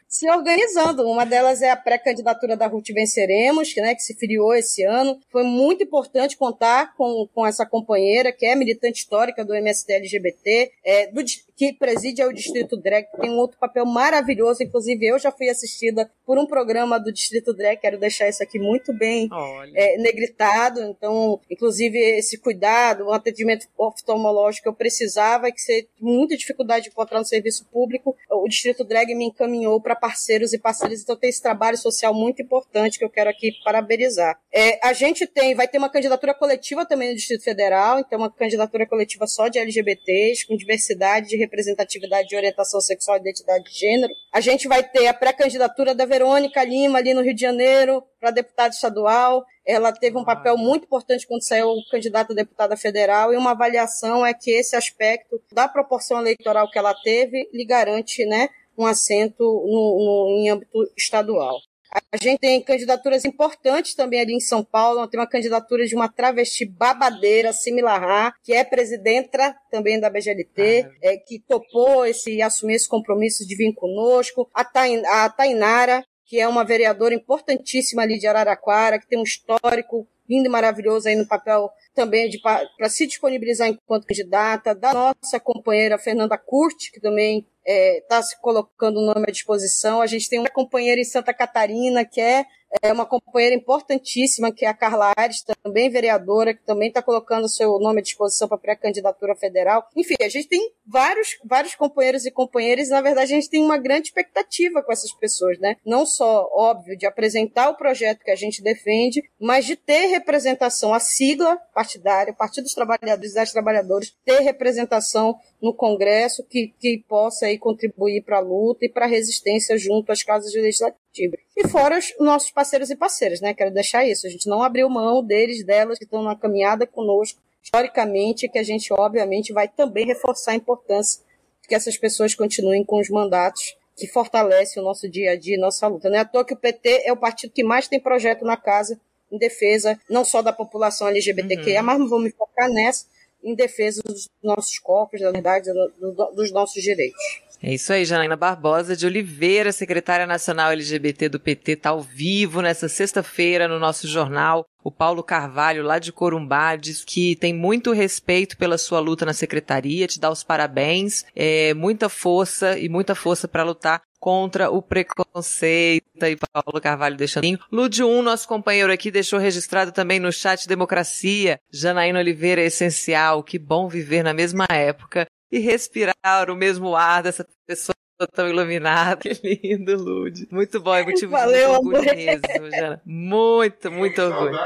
Se organizando. Uma delas é a pré-candidatura da Ruth Venceremos, que, né, que se filiou esse ano. Foi muito importante contar com, com essa companheira, que é militante histórica do MST LGBT, é, do, que preside o Distrito Drag, que tem um outro papel maravilhoso. Inclusive, eu já fui assistida por um programa do Distrito Drag, quero deixar isso aqui muito bem é, negritado. Então, inclusive, esse cuidado, o um atendimento oftalmológico eu precisava, que você muita dificuldade de encontrar no serviço público. O Distrito Drag me encaminhou para parceiros e parceiras, então tem esse trabalho social muito importante que eu quero aqui parabenizar. É, a gente tem, vai ter uma candidatura coletiva também no Distrito Federal, então uma candidatura coletiva só de LGBTs, com diversidade de representatividade de orientação sexual e identidade de gênero. A gente vai ter a pré-candidatura da Verônica Lima ali no Rio de Janeiro para deputada estadual. Ela teve um papel muito importante quando saiu candidata a deputada federal e uma avaliação é que esse aspecto da proporção eleitoral que ela teve lhe garante, né, um assento no, no, em âmbito estadual. A gente tem candidaturas importantes também ali em São Paulo. Tem uma candidatura de uma travesti babadeira, similar, que é presidenta também da BGLT, ah, é, que topou esse assumir esse compromisso de vir conosco. A, Tain, a Tainara, que é uma vereadora importantíssima ali de Araraquara, que tem um histórico lindo e maravilhoso aí no papel também para se disponibilizar enquanto candidata, da nossa companheira Fernanda Curti, que também está é, tá se colocando o nome à disposição. A gente tem uma companheira em Santa Catarina, que é é uma companheira importantíssima, que é a Carla Ares, também vereadora, que também está colocando seu nome à disposição para pré-candidatura federal. Enfim, a gente tem vários, vários companheiros e companheiras, e na verdade a gente tem uma grande expectativa com essas pessoas, né? Não só, óbvio, de apresentar o projeto que a gente defende, mas de ter representação, a sigla partidária, o Partido dos Trabalhadores e das Trabalhadoras, ter representação no Congresso que, que possa aí contribuir para a luta e para a resistência junto às casas legislativas. E fora os nossos parceiros e parceiras, né? Quero deixar isso. A gente não abriu mão deles, delas que estão na caminhada conosco, historicamente, que a gente, obviamente, vai também reforçar a importância de que essas pessoas continuem com os mandatos que fortalecem o nosso dia a dia, nossa luta. Não é à toa que o PT é o partido que mais tem projeto na casa em defesa não só da população LGBTQIA, uhum. mas me focar nessa, em defesa dos nossos corpos, da verdade, do, do, dos nossos direitos. É isso aí, Janaína Barbosa de Oliveira, secretária nacional LGBT do PT, está ao vivo nessa sexta-feira no nosso jornal. O Paulo Carvalho, lá de Corumbá, diz que tem muito respeito pela sua luta na secretaria, te dá os parabéns, é, muita força e muita força para lutar contra o preconceito. E Paulo Carvalho deixando. Lude 1, nosso companheiro aqui, deixou registrado também no chat Democracia. Janaína Oliveira, essencial. Que bom viver na mesma época e respirar o mesmo ar dessa pessoa tão iluminada. *laughs* Que lindo, Lude. Muito bom, é motivo Valeu, de muito orgulho mesmo, Jana. Muito, muito orgulho.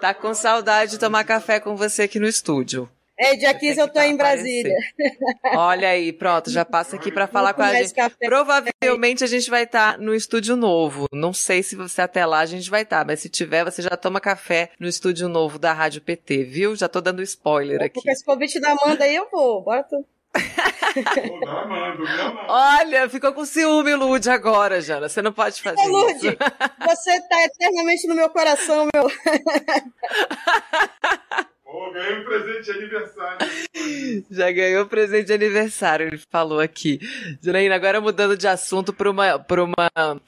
Tá com saudade de tomar café com você aqui no estúdio. É, dia 15 eu tô em Brasília. Olha aí, pronto, já passa aqui para falar com a gente. Café. Provavelmente a gente vai estar tá no estúdio novo. Não sei se você até lá a gente vai estar, tá, mas se tiver, você já toma café no estúdio novo da Rádio PT, viu? Já tô dando spoiler aqui. Porque esse convite da Amanda aí eu vou, bora tu. Olha, ficou com ciúme, Lude, agora, Jana. Você não pode fazer Ô, Lude, isso. você tá eternamente no meu coração, meu. *laughs* Pô, ganhei um presente de aniversário. *laughs* Já ganhou presente de aniversário, ele falou aqui. Janaína, agora mudando de assunto para uma, pra uma,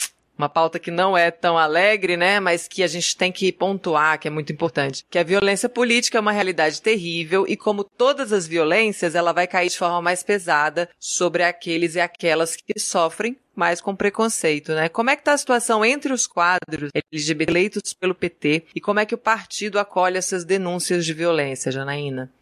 uma pauta que não é tão alegre, né? Mas que a gente tem que pontuar, que é muito importante. Que a violência política é uma realidade terrível e como todas as violências, ela vai cair de forma mais pesada sobre aqueles e aquelas que sofrem mais com preconceito, né? Como é que tá a situação entre os quadros LGBT eleitos pelo PT e como é que o partido acolhe essas denúncias de violência, Janaína?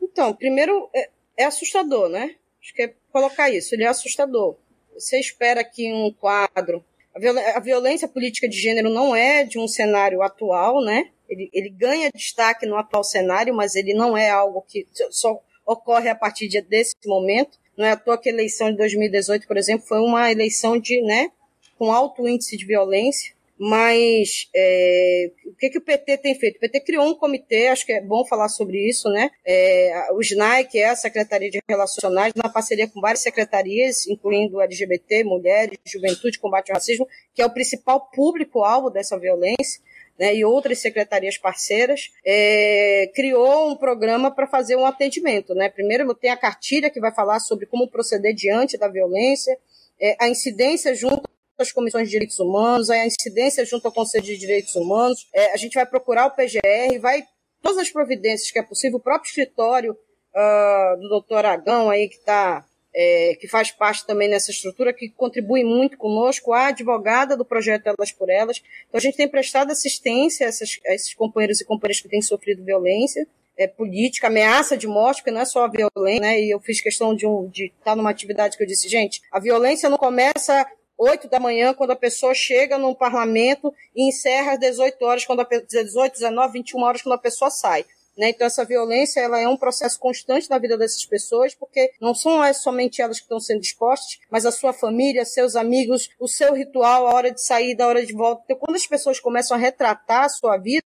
Então, primeiro, é, é assustador, né? Acho que é colocar isso, ele é assustador. Você espera que um quadro... A, viol a violência política de gênero não é de um cenário atual, né? Ele, ele ganha destaque no atual cenário, mas ele não é algo que só ocorre a partir de, desse momento. Não é à toa que a eleição de 2018, por exemplo, foi uma eleição de, né, com alto índice de violência. Mas é, o que, que o PT tem feito? O PT criou um comitê, acho que é bom falar sobre isso, né? É, o SNAI, que é a Secretaria de Relacionais, na parceria com várias secretarias, incluindo LGBT, Mulheres, Juventude, Combate ao Racismo, que é o principal público-alvo dessa violência né, e outras secretarias parceiras, é, criou um programa para fazer um atendimento. Né? Primeiro tem a cartilha que vai falar sobre como proceder diante da violência, é, a incidência junto às comissões de direitos humanos, a incidência junto ao Conselho de Direitos Humanos, é, a gente vai procurar o PGR, vai todas as providências que é possível, o próprio escritório uh, do doutor Aragão aí que está é, que faz parte também nessa estrutura, que contribui muito conosco, a advogada do projeto Elas por Elas. Então, a gente tem prestado assistência a, essas, a esses companheiros e companheiras que têm sofrido violência é, política, ameaça de morte, porque não é só a violência, né? E eu fiz questão de, um, de estar numa atividade que eu disse, gente, a violência não começa 8 da manhã, quando a pessoa chega no parlamento e encerra às 18 horas, quando a, 18, 19, 21 horas, quando a pessoa sai. Né? Então, essa violência ela é um processo constante na vida dessas pessoas, porque não são é somente elas que estão sendo expostas, mas a sua família, seus amigos, o seu ritual, a hora de sair, da hora de volta. Então, quando as pessoas começam a retratar a sua vida,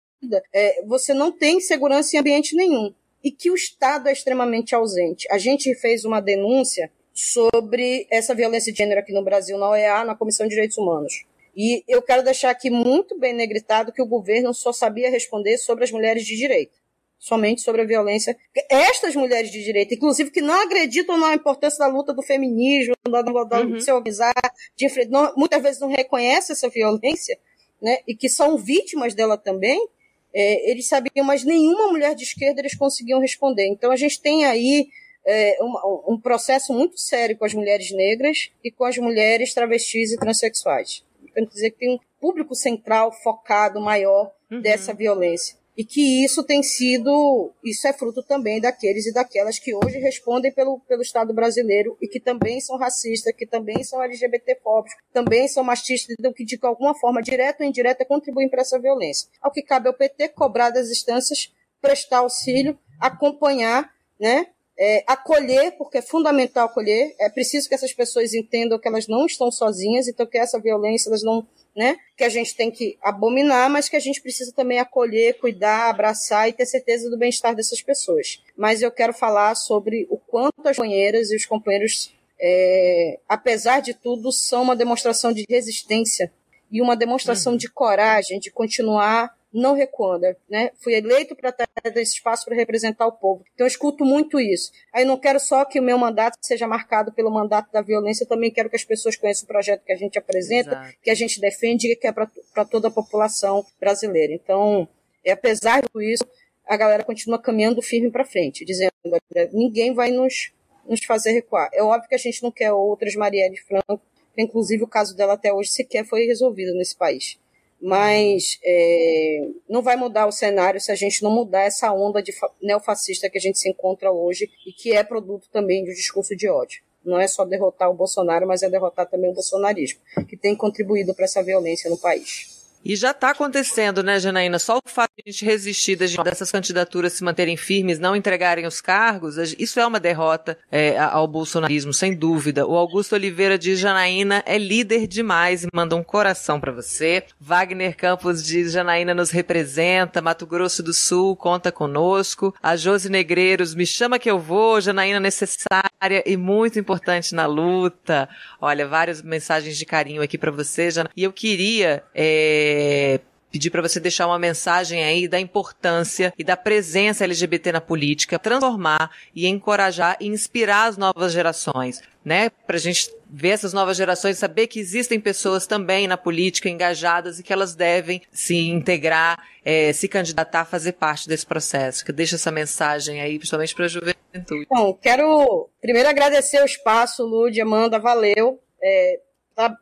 é, você não tem segurança em ambiente nenhum. E que o Estado é extremamente ausente. A gente fez uma denúncia sobre essa violência de gênero aqui no Brasil, na OEA, na Comissão de Direitos Humanos. E eu quero deixar aqui muito bem negritado que o governo só sabia responder sobre as mulheres de direito somente sobre a violência. Estas mulheres de direita, inclusive, que não acreditam na importância da luta do feminismo, da, da, uhum. de se organizar, de, não, muitas vezes não reconhecem essa violência, né, e que são vítimas dela também, é, eles sabiam, mas nenhuma mulher de esquerda eles conseguiam responder. Então a gente tem aí é, um, um, processo muito sério com as mulheres negras e com as mulheres travestis e transexuais. Quer dizer que tem um público central focado maior uhum. dessa violência e que isso tem sido, isso é fruto também daqueles e daquelas que hoje respondem pelo, pelo Estado brasileiro e que também são racistas, que também são LGBTfóbicos, também são machistas, então, que de alguma forma, direta ou indireta, contribuem para essa violência. Ao que cabe ao PT cobrar das instâncias, prestar auxílio, acompanhar, né, é, acolher, porque é fundamental acolher, é preciso que essas pessoas entendam que elas não estão sozinhas, então que essa violência elas não né? Que a gente tem que abominar, mas que a gente precisa também acolher, cuidar, abraçar e ter certeza do bem-estar dessas pessoas. Mas eu quero falar sobre o quanto as companheiras e os companheiros, é, apesar de tudo, são uma demonstração de resistência e uma demonstração uhum. de coragem de continuar não recuando, né? Fui eleito para ter esse espaço para representar o povo. Então eu escuto muito isso. Aí não quero só que o meu mandato seja marcado pelo mandato da violência, eu também quero que as pessoas conheçam o projeto que a gente apresenta, Exato. que a gente defende e que é para toda a população brasileira. Então, é, apesar de tudo isso, a galera continua caminhando firme para frente, dizendo ninguém vai nos, nos fazer recuar. É óbvio que a gente não quer outras Marielle Franco, Inclusive, o caso dela até hoje sequer foi resolvido nesse país. Mas é, não vai mudar o cenário se a gente não mudar essa onda de neofascista que a gente se encontra hoje e que é produto também de um discurso de ódio. Não é só derrotar o Bolsonaro, mas é derrotar também o bolsonarismo, que tem contribuído para essa violência no país. E já está acontecendo, né, Janaína? Só o fato de a gente resistir dessas candidaturas se manterem firmes, não entregarem os cargos, isso é uma derrota é, ao bolsonarismo, sem dúvida. O Augusto Oliveira diz: Janaína é líder demais e manda um coração para você. Wagner Campos diz: Janaína nos representa, Mato Grosso do Sul conta conosco. A Josi Negreiros me chama que eu vou, Janaína necessária e muito importante na luta. Olha, várias mensagens de carinho aqui para você, Janaína. E eu queria. É, é, pedir para você deixar uma mensagem aí da importância e da presença LGBT na política, transformar e encorajar e inspirar as novas gerações, né? Para a gente ver essas novas gerações, saber que existem pessoas também na política engajadas e que elas devem se integrar, é, se candidatar fazer parte desse processo. Que deixa essa mensagem aí, principalmente para a juventude. Bom, quero primeiro agradecer o espaço, Lud, Amanda, valeu. É?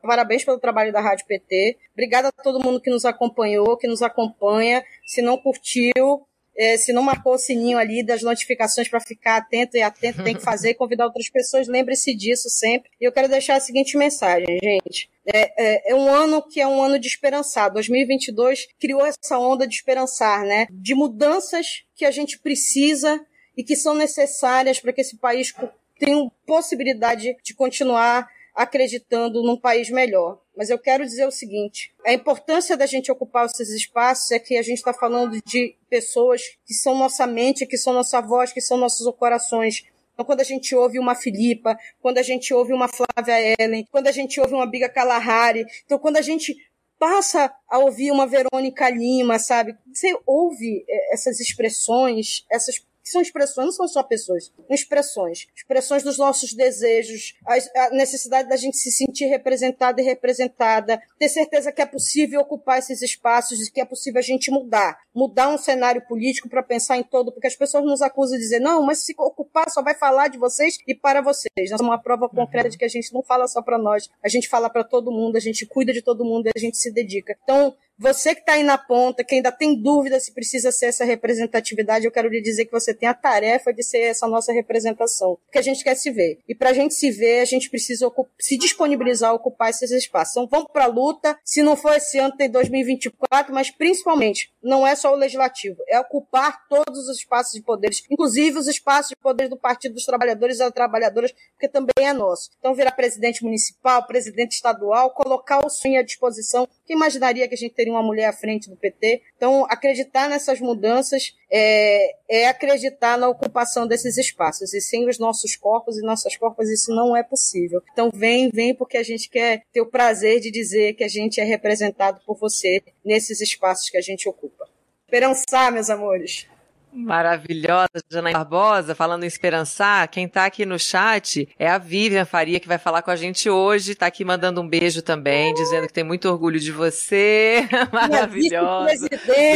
Parabéns pelo trabalho da Rádio PT. Obrigada a todo mundo que nos acompanhou, que nos acompanha. Se não curtiu, é, se não marcou o sininho ali das notificações para ficar atento e atento, tem que *laughs* fazer e convidar outras pessoas. Lembre-se disso sempre. E eu quero deixar a seguinte mensagem, gente. É, é, é, um ano que é um ano de esperançar. 2022 criou essa onda de esperançar, né? De mudanças que a gente precisa e que são necessárias para que esse país tenha possibilidade de continuar acreditando num país melhor. Mas eu quero dizer o seguinte: a importância da gente ocupar esses espaços é que a gente está falando de pessoas que são nossa mente, que são nossa voz, que são nossos corações. Então, quando a gente ouve uma Filipa, quando a gente ouve uma Flávia Ellen, quando a gente ouve uma Biga Kalahari, então quando a gente passa a ouvir uma Verônica Lima, sabe? Você ouve eh, essas expressões, essas que são expressões, não são só pessoas, expressões. Expressões dos nossos desejos, a, necessidade da gente se sentir representada e representada, ter certeza que é possível ocupar esses espaços e que é possível a gente mudar. Mudar um cenário político para pensar em todo, porque as pessoas nos acusam de dizer, não, mas se ocupar só vai falar de vocês e para vocês. Nós somos uma prova concreta de que a gente não fala só para nós, a gente fala para todo mundo, a gente cuida de todo mundo e a gente se dedica. Então, você que está aí na ponta, que ainda tem dúvida se precisa ser essa representatividade, eu quero lhe dizer que você tem a tarefa de ser essa nossa representação, porque a gente quer se ver. E para a gente se ver, a gente precisa se disponibilizar a ocupar esses espaços. Então vamos para a luta. Se não for esse ano, tem 2024, mas principalmente não é só o legislativo, é ocupar todos os espaços de poderes, inclusive os espaços de poder do Partido dos Trabalhadores e das Trabalhadoras, porque também é nosso. Então virar presidente municipal, presidente estadual, colocar o sonho à disposição. Quem imaginaria que a gente teria uma mulher à frente do PT. Então, acreditar nessas mudanças é, é acreditar na ocupação desses espaços. E sem os nossos corpos e nossas corpos, isso não é possível. Então, vem, vem, porque a gente quer ter o prazer de dizer que a gente é representado por você nesses espaços que a gente ocupa. Esperançar, meus amores. Maravilhosa, Janaína Barbosa, falando em esperançar. Quem tá aqui no chat é a Vivian Faria, que vai falar com a gente hoje. Tá aqui mandando um beijo também, dizendo que tem muito orgulho de você. *laughs* Maravilhosa. Que...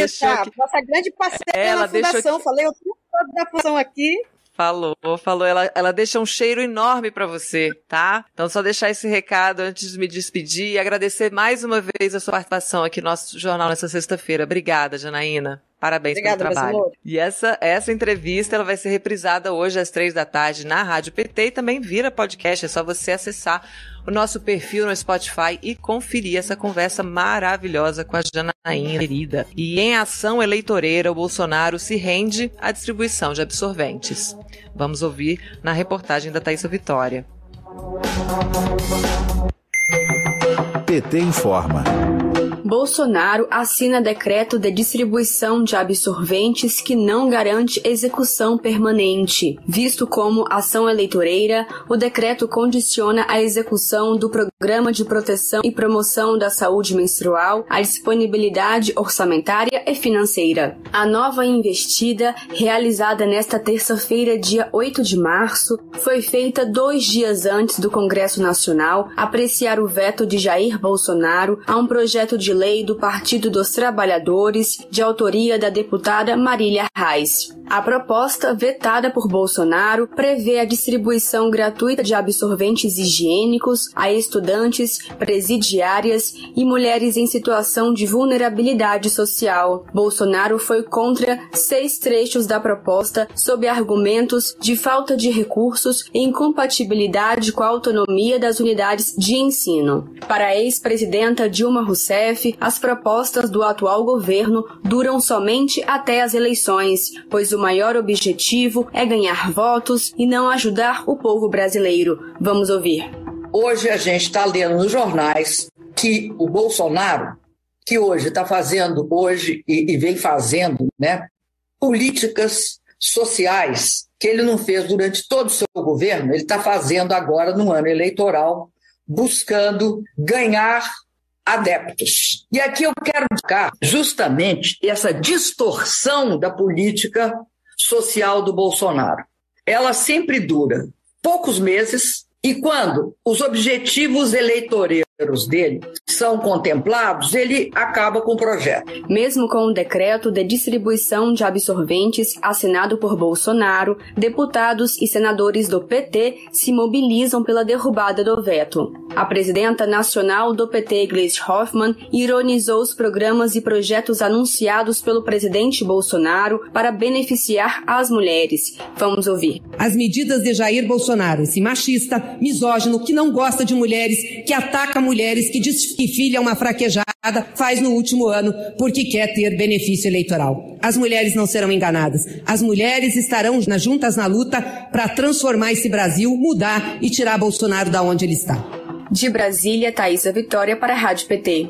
nossa grande parceira Ela fundação. Que... Falei o tempo todo da fundação aqui. Falou, falou. Ela, ela deixa um cheiro enorme para você, tá? Então, só deixar esse recado antes de me despedir e agradecer mais uma vez a sua participação aqui no nosso jornal nessa sexta-feira. Obrigada, Janaína. Parabéns Obrigada, pelo trabalho. E essa, essa entrevista ela vai ser reprisada hoje às três da tarde na Rádio PT e também vira podcast. É só você acessar o nosso perfil no Spotify e conferir essa conversa maravilhosa com a Janaína querida. E em ação eleitoreira, o Bolsonaro se rende à distribuição de absorventes. Vamos ouvir na reportagem da Thaisa Vitória. PT informa. Bolsonaro assina decreto de distribuição de absorventes que não garante execução permanente. Visto como ação eleitoreira, o decreto condiciona a execução do Programa de Proteção e Promoção da Saúde Menstrual à disponibilidade orçamentária e financeira. A nova investida, realizada nesta terça-feira, dia 8 de março, foi feita dois dias antes do Congresso Nacional apreciar o veto de Jair Bolsonaro a um projeto de lei do Partido dos Trabalhadores, de autoria da deputada Marília Reis. A proposta, vetada por Bolsonaro, prevê a distribuição gratuita de absorventes higiênicos a estudantes, presidiárias e mulheres em situação de vulnerabilidade social. Bolsonaro foi contra seis trechos da proposta sob argumentos de falta de recursos e incompatibilidade com a autonomia das unidades de ensino. Para a ex-presidenta Dilma Rousseff, as propostas do atual governo duram somente até as eleições, pois o maior objetivo é ganhar votos e não ajudar o povo brasileiro. Vamos ouvir. Hoje a gente está lendo nos jornais que o Bolsonaro, que hoje está fazendo, hoje e, e vem fazendo, né, políticas sociais que ele não fez durante todo o seu governo, ele está fazendo agora no ano eleitoral, buscando ganhar adeptos. E aqui eu quero destacar justamente essa distorção da política social do Bolsonaro. Ela sempre dura poucos meses e quando os objetivos eleitoreiros dele são contemplados, ele acaba com o projeto. Mesmo com o decreto de distribuição de absorventes assinado por Bolsonaro, deputados e senadores do PT se mobilizam pela derrubada do veto. A presidenta nacional do PT, Gleisi Hoffmann, ironizou os programas e projetos anunciados pelo presidente Bolsonaro para beneficiar as mulheres. Vamos ouvir. As medidas de Jair Bolsonaro, esse machista, misógino, que não gosta de mulheres, que ataca mulheres, que diz que filha é uma fraquejada, faz no último ano porque quer ter benefício eleitoral. As mulheres não serão enganadas. As mulheres estarão juntas na luta para transformar esse Brasil, mudar e tirar Bolsonaro da onde ele está. De Brasília, Thaisa Vitória para a Rádio PT.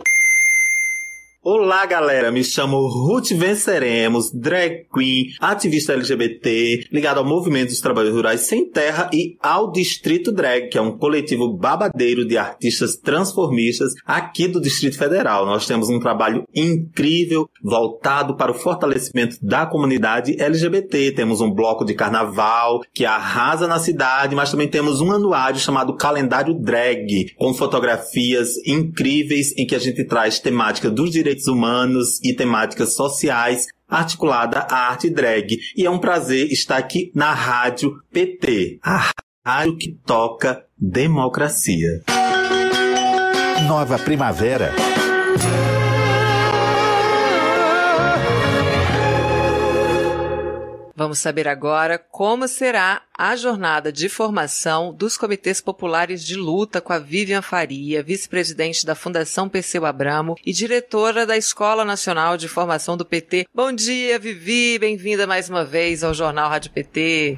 Olá, galera. Me chamo Ruth Venceremos, drag queen, ativista LGBT, ligado ao movimento dos trabalhadores rurais sem terra e ao Distrito Drag, que é um coletivo babadeiro de artistas transformistas aqui do Distrito Federal. Nós temos um trabalho incrível voltado para o fortalecimento da comunidade LGBT. Temos um bloco de carnaval que arrasa na cidade, mas também temos um anuário chamado Calendário Drag, com fotografias incríveis em que a gente traz temática dos direitos direitos humanos e temáticas sociais articulada à arte drag. E é um prazer estar aqui na Rádio PT, a rádio que toca democracia. Nova Primavera. Vamos saber agora como será a jornada de formação dos comitês populares de luta com a Vivian Faria, vice-presidente da Fundação Perseu Abramo e diretora da Escola Nacional de Formação do PT. Bom dia, Vivi, bem-vinda mais uma vez ao Jornal Rádio PT.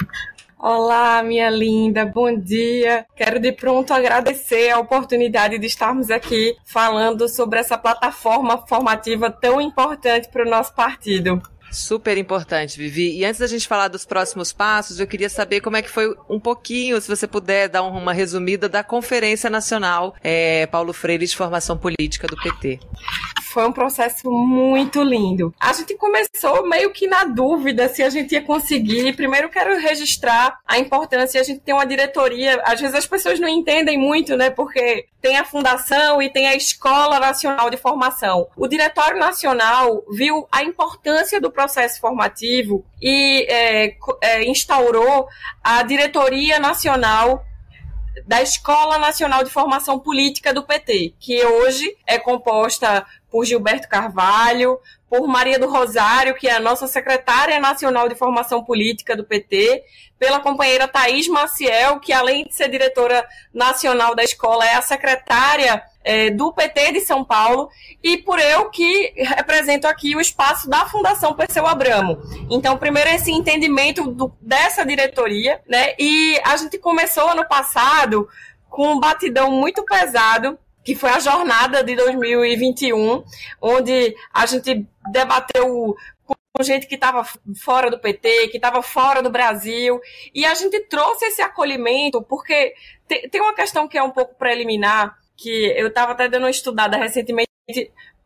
Olá, minha linda, bom dia. Quero de pronto agradecer a oportunidade de estarmos aqui falando sobre essa plataforma formativa tão importante para o nosso partido. Super importante, Vivi. E antes da gente falar dos próximos passos, eu queria saber como é que foi um pouquinho, se você puder dar uma resumida da Conferência Nacional é, Paulo Freire de Formação Política do PT. Foi um processo muito lindo. A gente começou meio que na dúvida se a gente ia conseguir. Primeiro, quero registrar a importância. A gente tem uma diretoria. Às vezes as pessoas não entendem muito, né? Porque tem a fundação e tem a Escola Nacional de Formação. O Diretório Nacional viu a importância do processo formativo e é, é, instaurou a Diretoria Nacional da Escola Nacional de Formação Política do PT, que hoje é composta por Gilberto Carvalho, por Maria do Rosário, que é a nossa secretária nacional de formação política do PT, pela companheira Thaís Maciel, que além de ser diretora nacional da escola, é a secretária é, do PT de São Paulo, e por eu que represento aqui o espaço da Fundação Perseu Abramo. Então, primeiro esse entendimento do, dessa diretoria, né? E a gente começou ano passado com um batidão muito pesado que foi a jornada de 2021, onde a gente debateu com gente que estava fora do PT, que estava fora do Brasil, e a gente trouxe esse acolhimento, porque tem uma questão que é um pouco preliminar, que eu estava até dando uma estudada recentemente,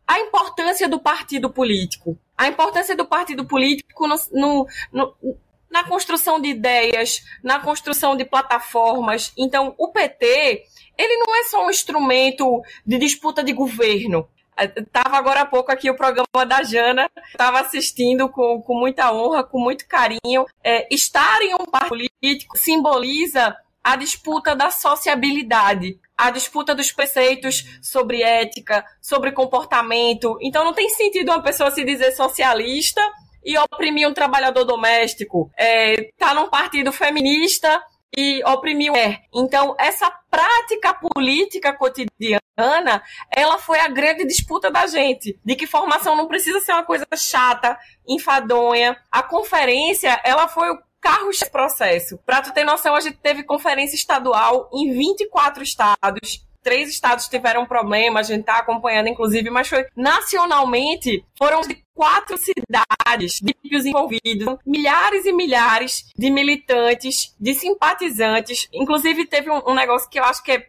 a importância do partido político. A importância do partido político no, no, no na construção de ideias, na construção de plataformas. Então, o PT ele não é só um instrumento de disputa de governo. Estava agora há pouco aqui o programa da Jana, estava assistindo com, com muita honra, com muito carinho. É, estar em um partido político simboliza a disputa da sociabilidade, a disputa dos preceitos sobre ética, sobre comportamento. Então não tem sentido uma pessoa se dizer socialista e oprimir um trabalhador doméstico. É, tá num partido feminista e oprimir é. Então, essa prática política cotidiana, ela foi a grande disputa da gente. De que formação não precisa ser uma coisa chata, enfadonha. A conferência, ela foi o carro desse processo. Para tu ter noção, a gente teve conferência estadual em 24 estados três estados tiveram problema, a gente está acompanhando, inclusive, mas foi nacionalmente, foram de quatro cidades, municípios envolvidos, milhares e milhares de militantes, de simpatizantes. Inclusive, teve um, um negócio que eu acho que é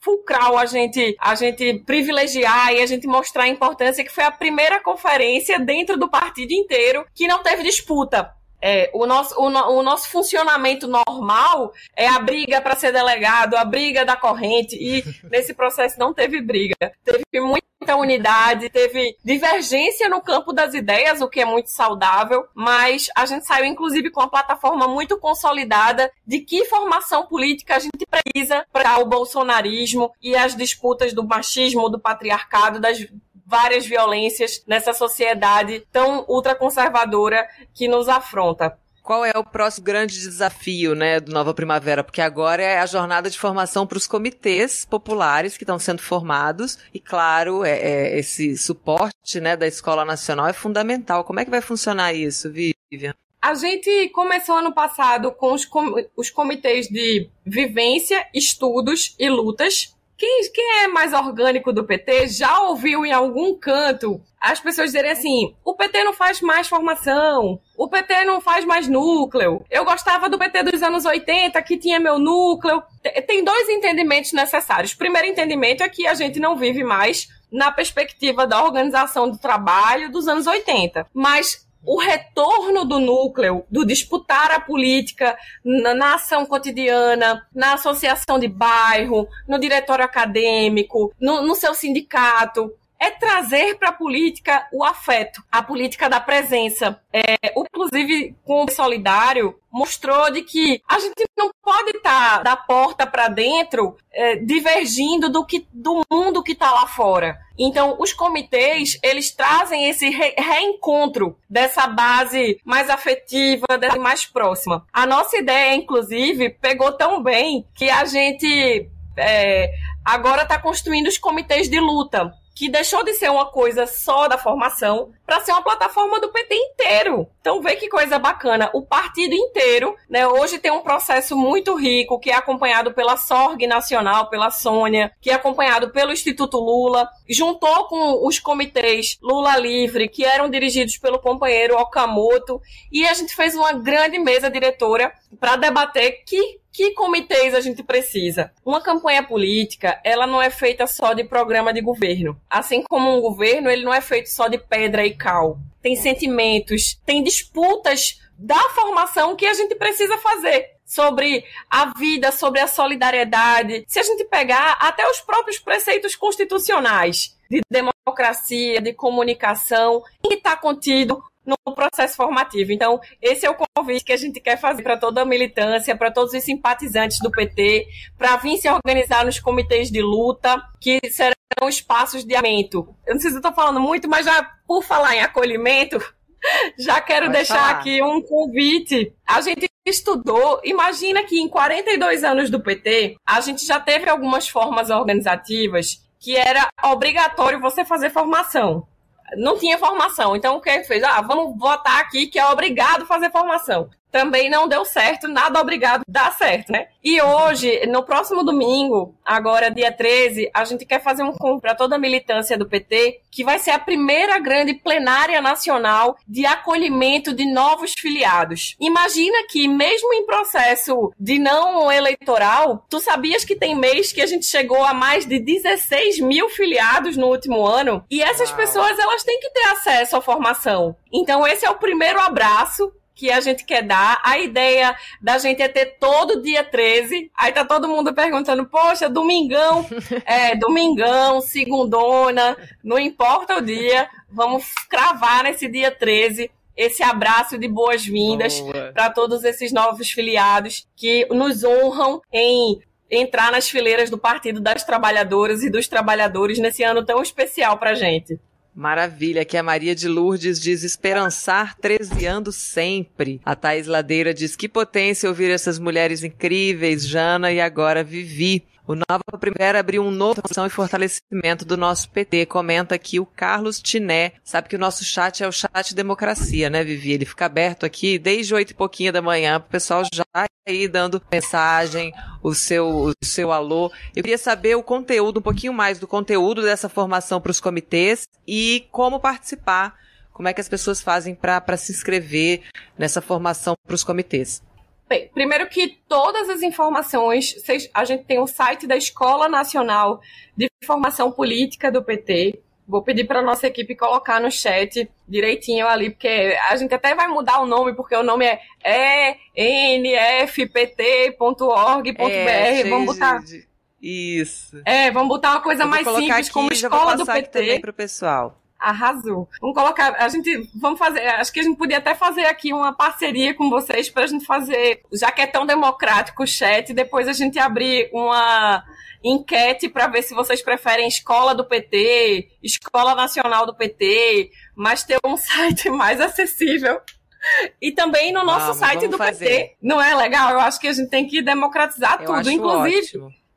fulcral a gente, a gente privilegiar e a gente mostrar a importância que foi a primeira conferência dentro do partido inteiro que não teve disputa. É, o, nosso, o, o, nosso funcionamento normal é a briga para ser delegado, a briga da corrente, e *laughs* nesse processo não teve briga. Teve muita unidade, teve divergência no campo das ideias, o que é muito saudável, mas a gente saiu, inclusive, com uma plataforma muito consolidada de que formação política a gente precisa para o bolsonarismo e as disputas do machismo, do patriarcado, das várias violências nessa sociedade tão ultraconservadora que nos afronta qual é o próximo grande desafio, né, do Nova Primavera? Porque agora é a jornada de formação para os comitês populares que estão sendo formados e, claro, é, é, esse suporte, né, da Escola Nacional é fundamental. Como é que vai funcionar isso, Vivian? A gente começou ano passado com os, com os comitês de vivência, estudos e lutas, quem, quem é mais orgânico do PT já ouviu em algum canto as pessoas dizerem assim: o PT não faz mais formação, o PT não faz mais núcleo. Eu gostava do PT dos anos 80, que tinha meu núcleo. Tem dois entendimentos necessários. O primeiro entendimento é que a gente não vive mais na perspectiva da organização do trabalho dos anos 80. Mas o retorno do núcleo, do disputar a política na, na, ação cotidiana, na associação de bairro, no diretório acadêmico, no, no seu sindicato, é trazer para a política o afeto, a política da presença. É, inclusive, com o Solidário, mostrou de que a gente não pode estar tá da porta para dentro é, divergindo do, que, do mundo que está lá fora. Então, os comitês, eles trazem esse re reencontro dessa base mais afetiva, dessa mais próxima. A nossa ideia, inclusive, pegou tão bem que a gente é, agora está construindo os comitês de luta que deixou de ser uma coisa só da formação para ser uma plataforma do PT inteiro. Então vê que coisa bacana. O partido inteiro, né, hoje tem um processo muito rico que é acompanhado pela SORG Nacional, pela Sônia, que é acompanhado pelo Instituto Lula, juntou com os comitês Lula Livre, que eram dirigidos pelo companheiro Okamoto, e a gente fez uma grande mesa diretora para debater que que comitês a gente precisa? Uma campanha política, ela não é feita só de programa de governo. Assim como um governo, ele não é feito só de pedra e cal. Tem sentimentos, tem disputas da formação que a gente precisa fazer sobre a vida, sobre a solidariedade. Se a gente pegar até os próprios preceitos constitucionais de democracia, de comunicação, que está contido no processo formativo. Então, esse é o convite que a gente quer fazer para toda a militância, para todos os simpatizantes do PT, para vir se organizar nos comitês de luta, que serão espaços de aumento. Eu não sei se eu estou falando muito, mas já por falar em acolhimento, *laughs* já quero Pode deixar falar. aqui um convite. A gente estudou, imagina que em 42 anos do PT, a gente já teve algumas formas organizativas que era obrigatório você fazer formação não tinha formação. Então o que fez? Ah, vamos votar aqui que é obrigado fazer formação também não deu certo, nada obrigado dá certo, né? E hoje, no próximo domingo, agora dia 13, a gente quer fazer um convite para toda a militância do PT, que vai ser a primeira grande plenária nacional de acolhimento de novos filiados. Imagina que, mesmo em processo de não eleitoral, tu sabias que tem mês que a gente chegou a mais de 16 mil filiados no último ano? E essas Uau. pessoas, elas têm que ter acesso à formação. Então, esse é o primeiro abraço que a gente quer dar. A ideia da gente é ter todo dia 13. Aí tá todo mundo perguntando, poxa, domingão, *laughs* é, domingão, segundona, não importa o dia, vamos cravar nesse dia 13 esse abraço de boas-vindas para todos esses novos filiados que nos honram em entrar nas fileiras do Partido das Trabalhadoras e dos Trabalhadores nesse ano tão especial para gente. Maravilha, que a Maria de Lourdes diz esperançar 13 anos sempre. A Thais Ladeira diz que potência ouvir essas mulheres incríveis, Jana e agora Vivi. O Nova Primavera abriu um novo função e fortalecimento do nosso PT. Comenta aqui o Carlos Tiné. Sabe que o nosso chat é o chat democracia, né, Vivi? Ele fica aberto aqui desde oito e pouquinho da manhã para o pessoal já ir dando mensagem, o seu, o seu alô. Eu queria saber o conteúdo, um pouquinho mais do conteúdo dessa formação para os comitês e como participar. Como é que as pessoas fazem para se inscrever nessa formação para os comitês? Bem, primeiro que todas as informações, a gente tem o site da Escola Nacional de Formação Política do PT. Vou pedir para nossa equipe colocar no chat direitinho ali, porque a gente até vai mudar o nome, porque o nome é enfpt.org.br. É, vamos botar. De... Isso. É, vamos botar uma coisa mais simples, aqui, como Escola do PT. Também pro pessoal. Arrasou. Vamos colocar, a gente, vamos fazer, acho que a gente podia até fazer aqui uma parceria com vocês para a gente fazer, já que é tão democrático o chat, depois a gente abrir uma enquete para ver se vocês preferem escola do PT, escola nacional do PT, mas ter um *laughs* site mais acessível. E também no nosso vamos, site vamos do fazer. PT. Não é legal? Eu acho que a gente tem que democratizar Eu tudo, inclusive. Ótimo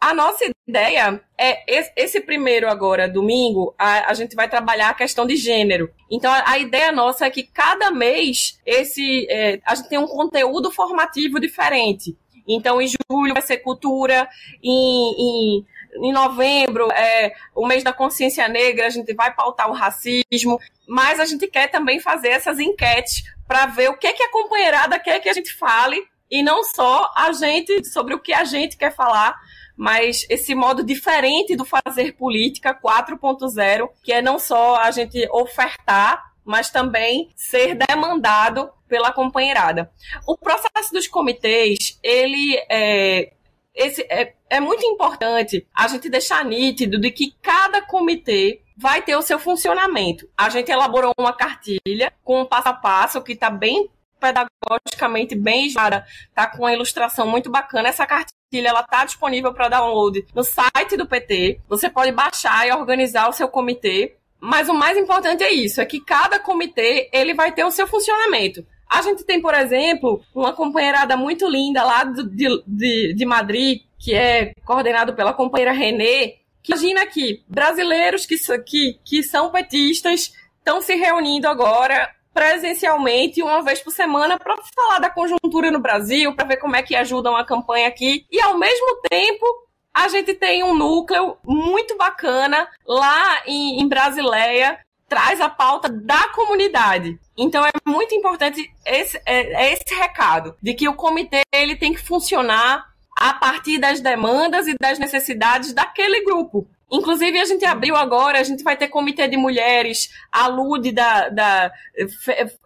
a nossa ideia é esse primeiro agora, domingo, a, a gente vai trabalhar a questão de gênero. Então a, a ideia nossa é que cada mês esse é, a gente tem um conteúdo formativo diferente. Então em julho vai ser cultura, em, em em novembro, é o mês da consciência negra, a gente vai pautar o racismo, mas a gente quer também fazer essas enquetes para ver o que, que a companheirada quer que a gente fale e não só a gente sobre o que a gente quer falar, mas esse modo diferente do fazer política 4.0, que é não só a gente ofertar, mas também ser demandado pela companheirada. O processo dos comitês, ele é, esse, é, é muito importante a gente deixar nítido de que cada comitê vai ter o seu funcionamento. A gente elaborou uma cartilha com um passo a passo que está bem pedagogicamente bem esmara, tá com uma ilustração muito bacana. Essa cartilha ela tá disponível para download no site do PT. Você pode baixar e organizar o seu comitê. Mas o mais importante é isso, é que cada comitê ele vai ter o seu funcionamento. A gente tem, por exemplo, uma companheirada muito linda lá de, de, de Madrid, que é coordenado pela companheira Renê, que imagina aqui, brasileiros que, que, que são petistas estão se reunindo agora presencialmente uma vez por semana para falar da conjuntura no Brasil, para ver como é que ajudam a campanha aqui. E ao mesmo tempo, a gente tem um núcleo muito bacana lá em, em Brasileia, traz a pauta da comunidade. Então é muito importante esse, é, é esse recado de que o comitê ele tem que funcionar a partir das demandas e das necessidades daquele grupo. Inclusive, a gente abriu agora, a gente vai ter comitê de mulheres, a Lude da, da,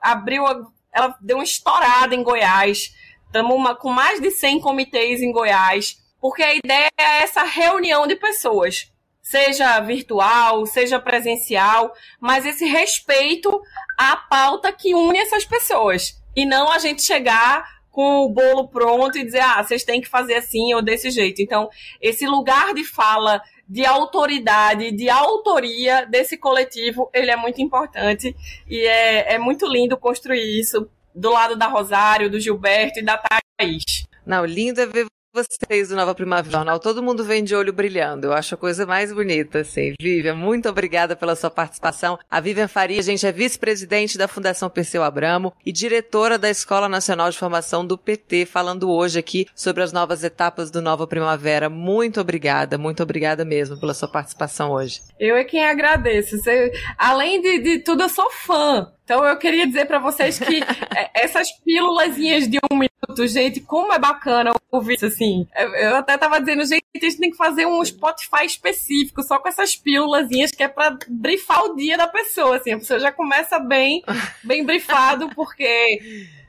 abriu, ela deu uma estourada em Goiás. Estamos com mais de 100 comitês em Goiás, porque a ideia é essa reunião de pessoas, seja virtual, seja presencial, mas esse respeito à pauta que une essas pessoas. E não a gente chegar com o bolo pronto e dizer, ah, vocês têm que fazer assim ou desse jeito. Então, esse lugar de fala de autoridade, de autoria desse coletivo, ele é muito importante e é, é muito lindo construir isso do lado da Rosário, do Gilberto e da Thaís. Não, lindo é ver vocês do Nova Primavera Jornal, todo mundo vem de olho brilhando. Eu acho a coisa mais bonita, assim. Vivian, muito obrigada pela sua participação. A Vivian Faria, gente, é vice-presidente da Fundação Perseu Abramo e diretora da Escola Nacional de Formação do PT, falando hoje aqui sobre as novas etapas do Nova Primavera. Muito obrigada, muito obrigada mesmo pela sua participação hoje. Eu é quem agradeço. Você, além de, de tudo, eu sou fã. Então eu queria dizer para vocês que é, essas pílulas de um minuto, gente, como é bacana ouvir isso assim. Eu até tava dizendo, gente, a gente tem que fazer um Spotify específico só com essas pílulas que é para brifar o dia da pessoa, assim. A pessoa já começa bem, bem brifado, porque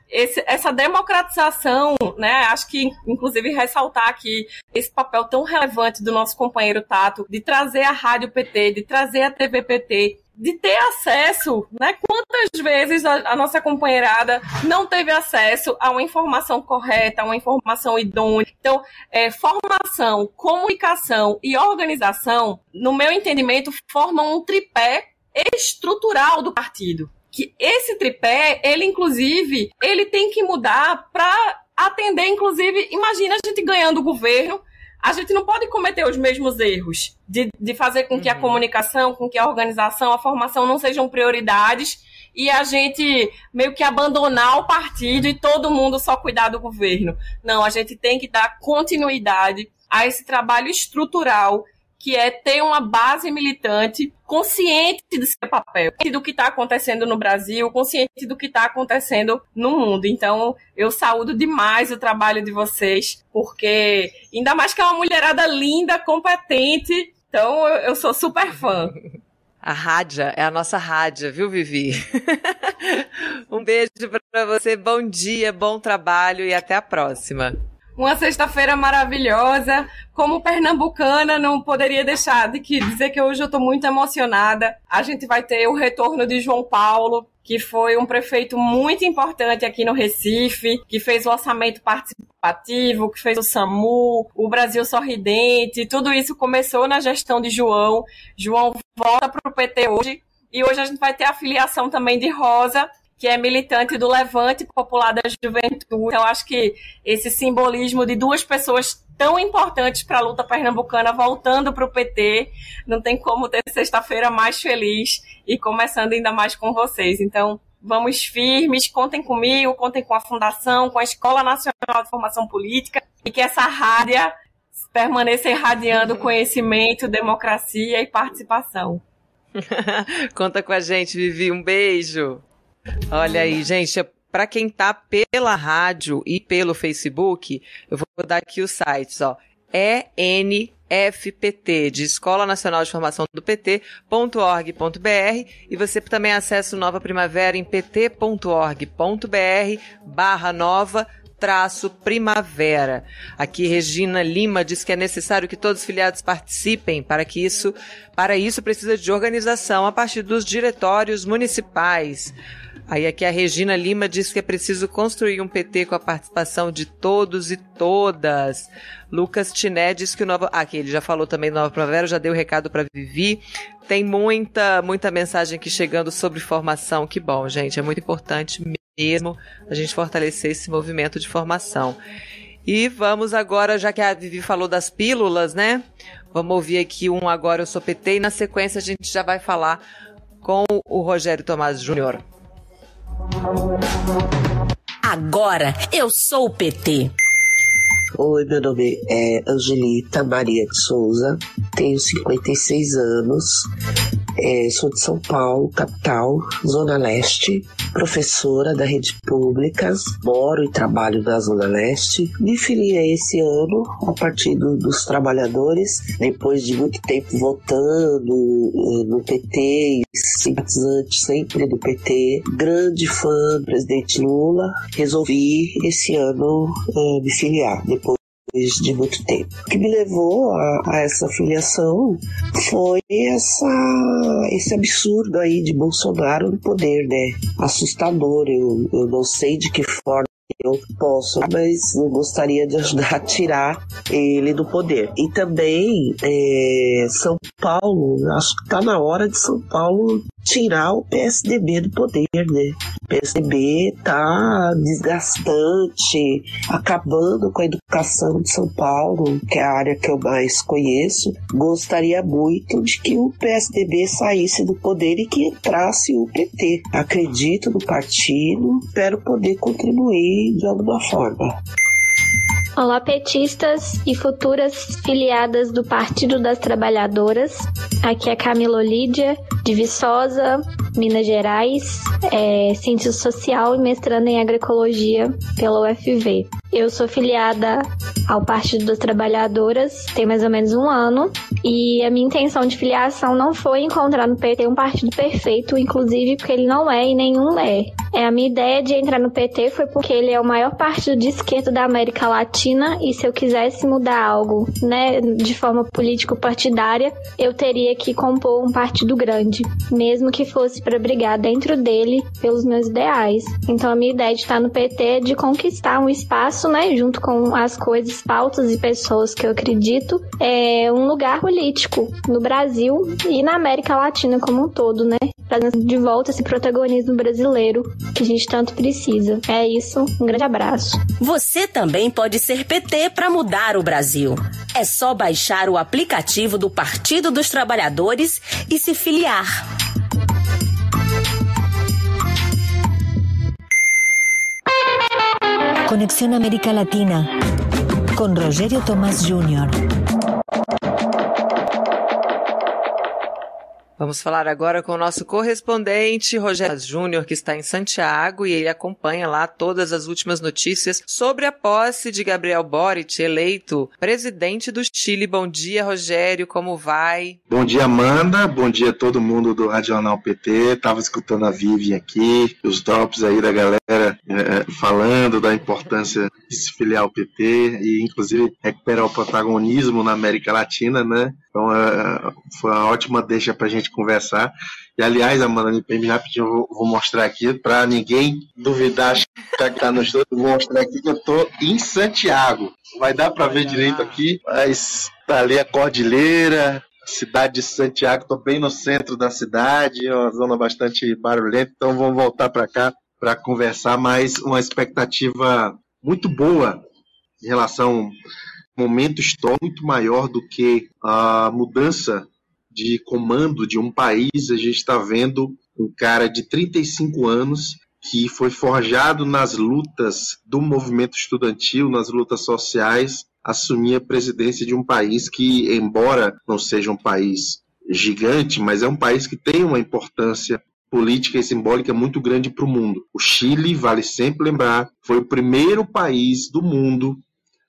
esse, essa democratização, né? Acho que, inclusive, ressaltar aqui esse papel tão relevante do nosso companheiro Tato de trazer a Rádio PT, de trazer a TV PT, de ter acesso, né? Quantas vezes a, a, nossa companheirada não teve acesso a uma informação correta, a uma informação idônea? Então, é, formação, comunicação e organização, no meu entendimento, formam um tripé estrutural do partido que esse tripé, ele inclusive, ele tem que mudar para atender, inclusive, imagina a gente ganhando o governo, a gente não pode cometer os mesmos erros de, de fazer com que a uhum. comunicação, com que a organização, a formação não sejam prioridades e a gente meio que abandonar o partido e todo mundo só cuidar do governo. Não, a gente tem que dar continuidade a esse trabalho estrutural que é ter uma base militante consciente do seu papel, do que está acontecendo no Brasil, consciente do que está acontecendo no mundo. Então, eu saúdo demais o trabalho de vocês, porque ainda mais que é uma mulherada linda, competente. Então, eu, eu sou super fã. A rádia é a nossa rádia, viu, Vivi? *laughs* um beijo para você, bom dia, bom trabalho e até a próxima uma sexta-feira maravilhosa. Como pernambucana, não poderia deixar de que dizer que hoje eu estou muito emocionada. A gente vai ter o retorno de João Paulo, que foi um prefeito muito importante aqui no Recife, que fez o orçamento participativo, que fez o SAMU, o Brasil Sorridente, tudo isso começou na gestão de João. João volta para o PT hoje. E hoje a gente vai ter a filiação também de Rosa, que é militante do Levante Popular da Juventude. Então, acho que esse simbolismo de duas pessoas tão importantes para a luta pernambucana voltando para o PT, não tem como ter sexta-feira mais feliz e começando ainda mais com vocês. Então, vamos firmes, contem comigo, contem com a Fundação, com a Escola Nacional de Formação Política e que essa rádio permaneça irradiando conhecimento, democracia e participação. *laughs* Conta com a gente, Vivi. Um beijo. Olha aí, gente, para quem tá pela rádio e pelo Facebook, eu vou dar aqui os sites, ó. ENFPT, de Escola Nacional de Formação do PT.org.br e você também acessa o Nova Primavera em pt.org.br barra nova traço primavera. Aqui Regina Lima diz que é necessário que todos os filiados participem para que isso, para isso precisa de organização a partir dos diretórios municipais. Aí aqui a Regina Lima diz que é preciso construir um PT com a participação de todos e todas. Lucas Tiné diz que o Nova... Ah, aqui ele já falou também do Nova Primavera, já deu o recado para Vivi. Tem muita, muita mensagem aqui chegando sobre formação. Que bom, gente. É muito importante mesmo a gente fortalecer esse movimento de formação. E vamos agora, já que a Vivi falou das pílulas, né? Vamos ouvir aqui um Agora Eu Sou PT e na sequência a gente já vai falar com o Rogério Tomás Júnior. Agora eu sou o PT. Oi, meu nome é Angelita Maria de Souza, tenho 56 anos, é, sou de São Paulo, capital, Zona Leste, professora da rede pública, moro e trabalho na Zona Leste. Me filiei esse ano ao Partido dos Trabalhadores, depois de muito tempo votando eh, no PT simpatizante sempre do PT, grande fã do presidente Lula, resolvi esse ano uh, me filiar. Depois de muito tempo. O que me levou a, a, essa filiação foi essa, esse absurdo aí de Bolsonaro no poder, né? Assustador. Eu, eu não sei de que forma eu posso, mas eu gostaria de ajudar a tirar ele do poder. E também é, São Paulo, acho que está na hora de São Paulo tirar o PSDB do poder, né? O PSDB tá desgastante, acabando com a educação de São Paulo, que é a área que eu mais conheço. Gostaria muito de que o PSDB saísse do poder e que entrasse o PT. Acredito no partido, espero poder contribuir de alguma forma. Olá, petistas e futuras filiadas do Partido das Trabalhadoras. Aqui é Camila Olídia, de Viçosa, Minas Gerais, é, Ciência Social e mestrando em Agroecologia pela UFV. Eu sou filiada ao Partido das Trabalhadoras tem mais ou menos um ano E a minha intenção de filiação não foi encontrar no PT um partido perfeito, inclusive porque ele não é e nenhum é. é. A minha ideia de entrar no PT foi porque ele é o maior partido de esquerda da América Latina e se eu quisesse mudar algo, né, de forma político-partidária, eu teria que compor um partido grande, mesmo que fosse para brigar dentro dele pelos meus ideais. Então a minha ideia de estar no PT é de conquistar um espaço, né, junto com as coisas, pautas e pessoas que eu acredito, é um lugar político no Brasil e na América Latina como um todo, né? Trazendo de volta esse protagonismo brasileiro que a gente tanto precisa. É isso, um grande abraço. Você também pode ser PT para mudar o Brasil. É só baixar o aplicativo do Partido dos Trabalhadores e se filiar. Conexión América Latina con Rogerio Tomás Jr. Vamos falar agora com o nosso correspondente, Rogério Júnior, que está em Santiago e ele acompanha lá todas as últimas notícias sobre a posse de Gabriel Boric, eleito presidente do Chile. Bom dia, Rogério, como vai? Bom dia, Amanda. Bom dia a todo mundo do Radional PT. Tava escutando a Vivi aqui, os drops aí da galera é, falando da importância de se filiar ao PT e, inclusive, recuperar o protagonismo na América Latina, né? Então, é, foi uma ótima deixa para a gente conversar. E, aliás, Amanda, me permite rapidinho, eu vou, vou mostrar aqui, para ninguém duvidar, que está no estúdio, vou mostrar aqui que eu estou em Santiago. Vai dar para ver direito aqui, mas tá ali a cordilheira, cidade de Santiago, estou bem no centro da cidade, é uma zona bastante barulhenta, então vamos voltar para cá para conversar, mas uma expectativa muito boa em relação momento histórico muito maior do que a mudança de comando de um país. A gente está vendo um cara de 35 anos que foi forjado nas lutas do movimento estudantil, nas lutas sociais, assumir a presidência de um país que, embora não seja um país gigante, mas é um país que tem uma importância política e simbólica muito grande para o mundo. O Chile, vale sempre lembrar, foi o primeiro país do mundo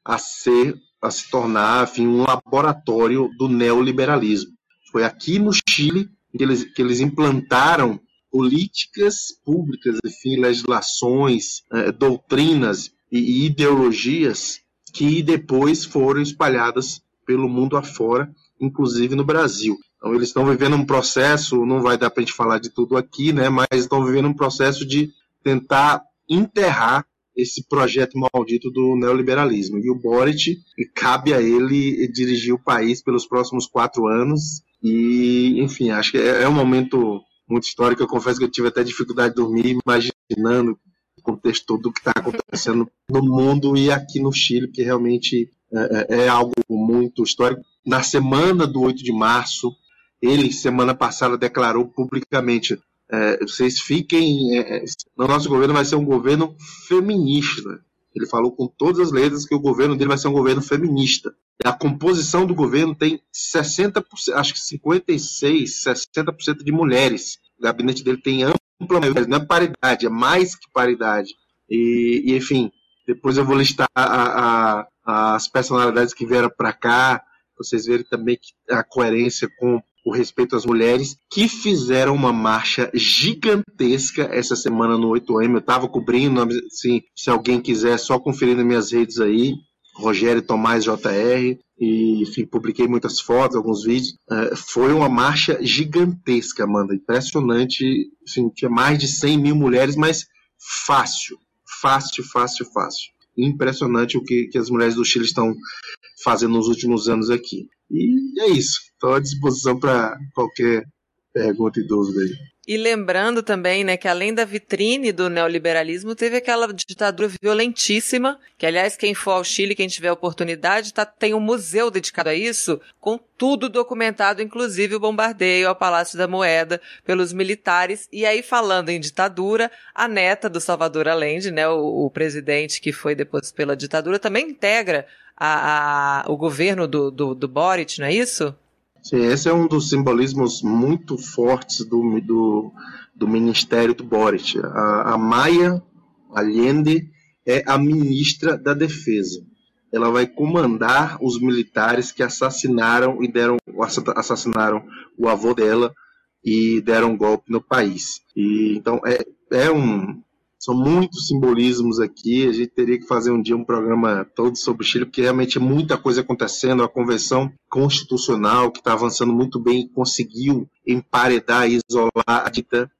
a ser a se tornar enfim, um laboratório do neoliberalismo. Foi aqui no Chile que eles, que eles implantaram políticas públicas, enfim, legislações, eh, doutrinas e, e ideologias que depois foram espalhadas pelo mundo afora, inclusive no Brasil. Então, eles estão vivendo um processo, não vai dar para a gente falar de tudo aqui, né, mas estão vivendo um processo de tentar enterrar esse projeto maldito do neoliberalismo. E o Boric, cabe a ele dirigir o país pelos próximos quatro anos. E, enfim, acho que é, é um momento muito histórico. Eu confesso que eu tive até dificuldade de dormir, imaginando o contexto todo do que está acontecendo no mundo e aqui no Chile, que realmente é, é, é algo muito histórico. Na semana do 8 de março, ele, semana passada, declarou publicamente: é, vocês fiquem. É, no nosso governo vai ser um governo feminista. Ele falou com todas as letras que o governo dele vai ser um governo feminista. A composição do governo tem 60%, acho que 56%, 60% de mulheres. O gabinete dele tem ampla maioria, não é paridade, é mais que paridade. E, e enfim, depois eu vou listar a, a, as personalidades que vieram para cá, vocês verem também a coerência com o respeito às mulheres, que fizeram uma marcha gigantesca essa semana no 8M. Eu estava cobrindo, assim, se alguém quiser, só conferir nas minhas redes aí. Rogério Tomás JR, e enfim, publiquei muitas fotos, alguns vídeos. Uh, foi uma marcha gigantesca, Amanda, impressionante. Assim, tinha mais de 100 mil mulheres, mas fácil, fácil, fácil, fácil. Impressionante o que, que as mulheres do Chile estão fazendo nos últimos anos aqui. E é isso. Estou à disposição para qualquer pergunta e dúvida aí. E lembrando também, né, que além da vitrine do neoliberalismo, teve aquela ditadura violentíssima, que aliás, quem for ao Chile, quem tiver oportunidade, tá, tem um museu dedicado a isso, com tudo documentado, inclusive o bombardeio ao Palácio da Moeda pelos militares. E aí, falando em ditadura, a neta do Salvador Allende, né, o, o presidente que foi depois pela ditadura, também integra a, a, o governo do, do, do Boric, não é isso? Sim, esse é um dos simbolismos muito fortes do, do, do ministério do Boric. A, a Maia Allende é a ministra da Defesa. ela vai comandar os militares que assassinaram e deram assassinaram o avô dela e deram um golpe no país. E então é, é um são muitos simbolismos aqui. A gente teria que fazer um dia um programa todo sobre o Chile, porque realmente é muita coisa acontecendo. A convenção constitucional, que está avançando muito bem, conseguiu emparedar e isolar a dita,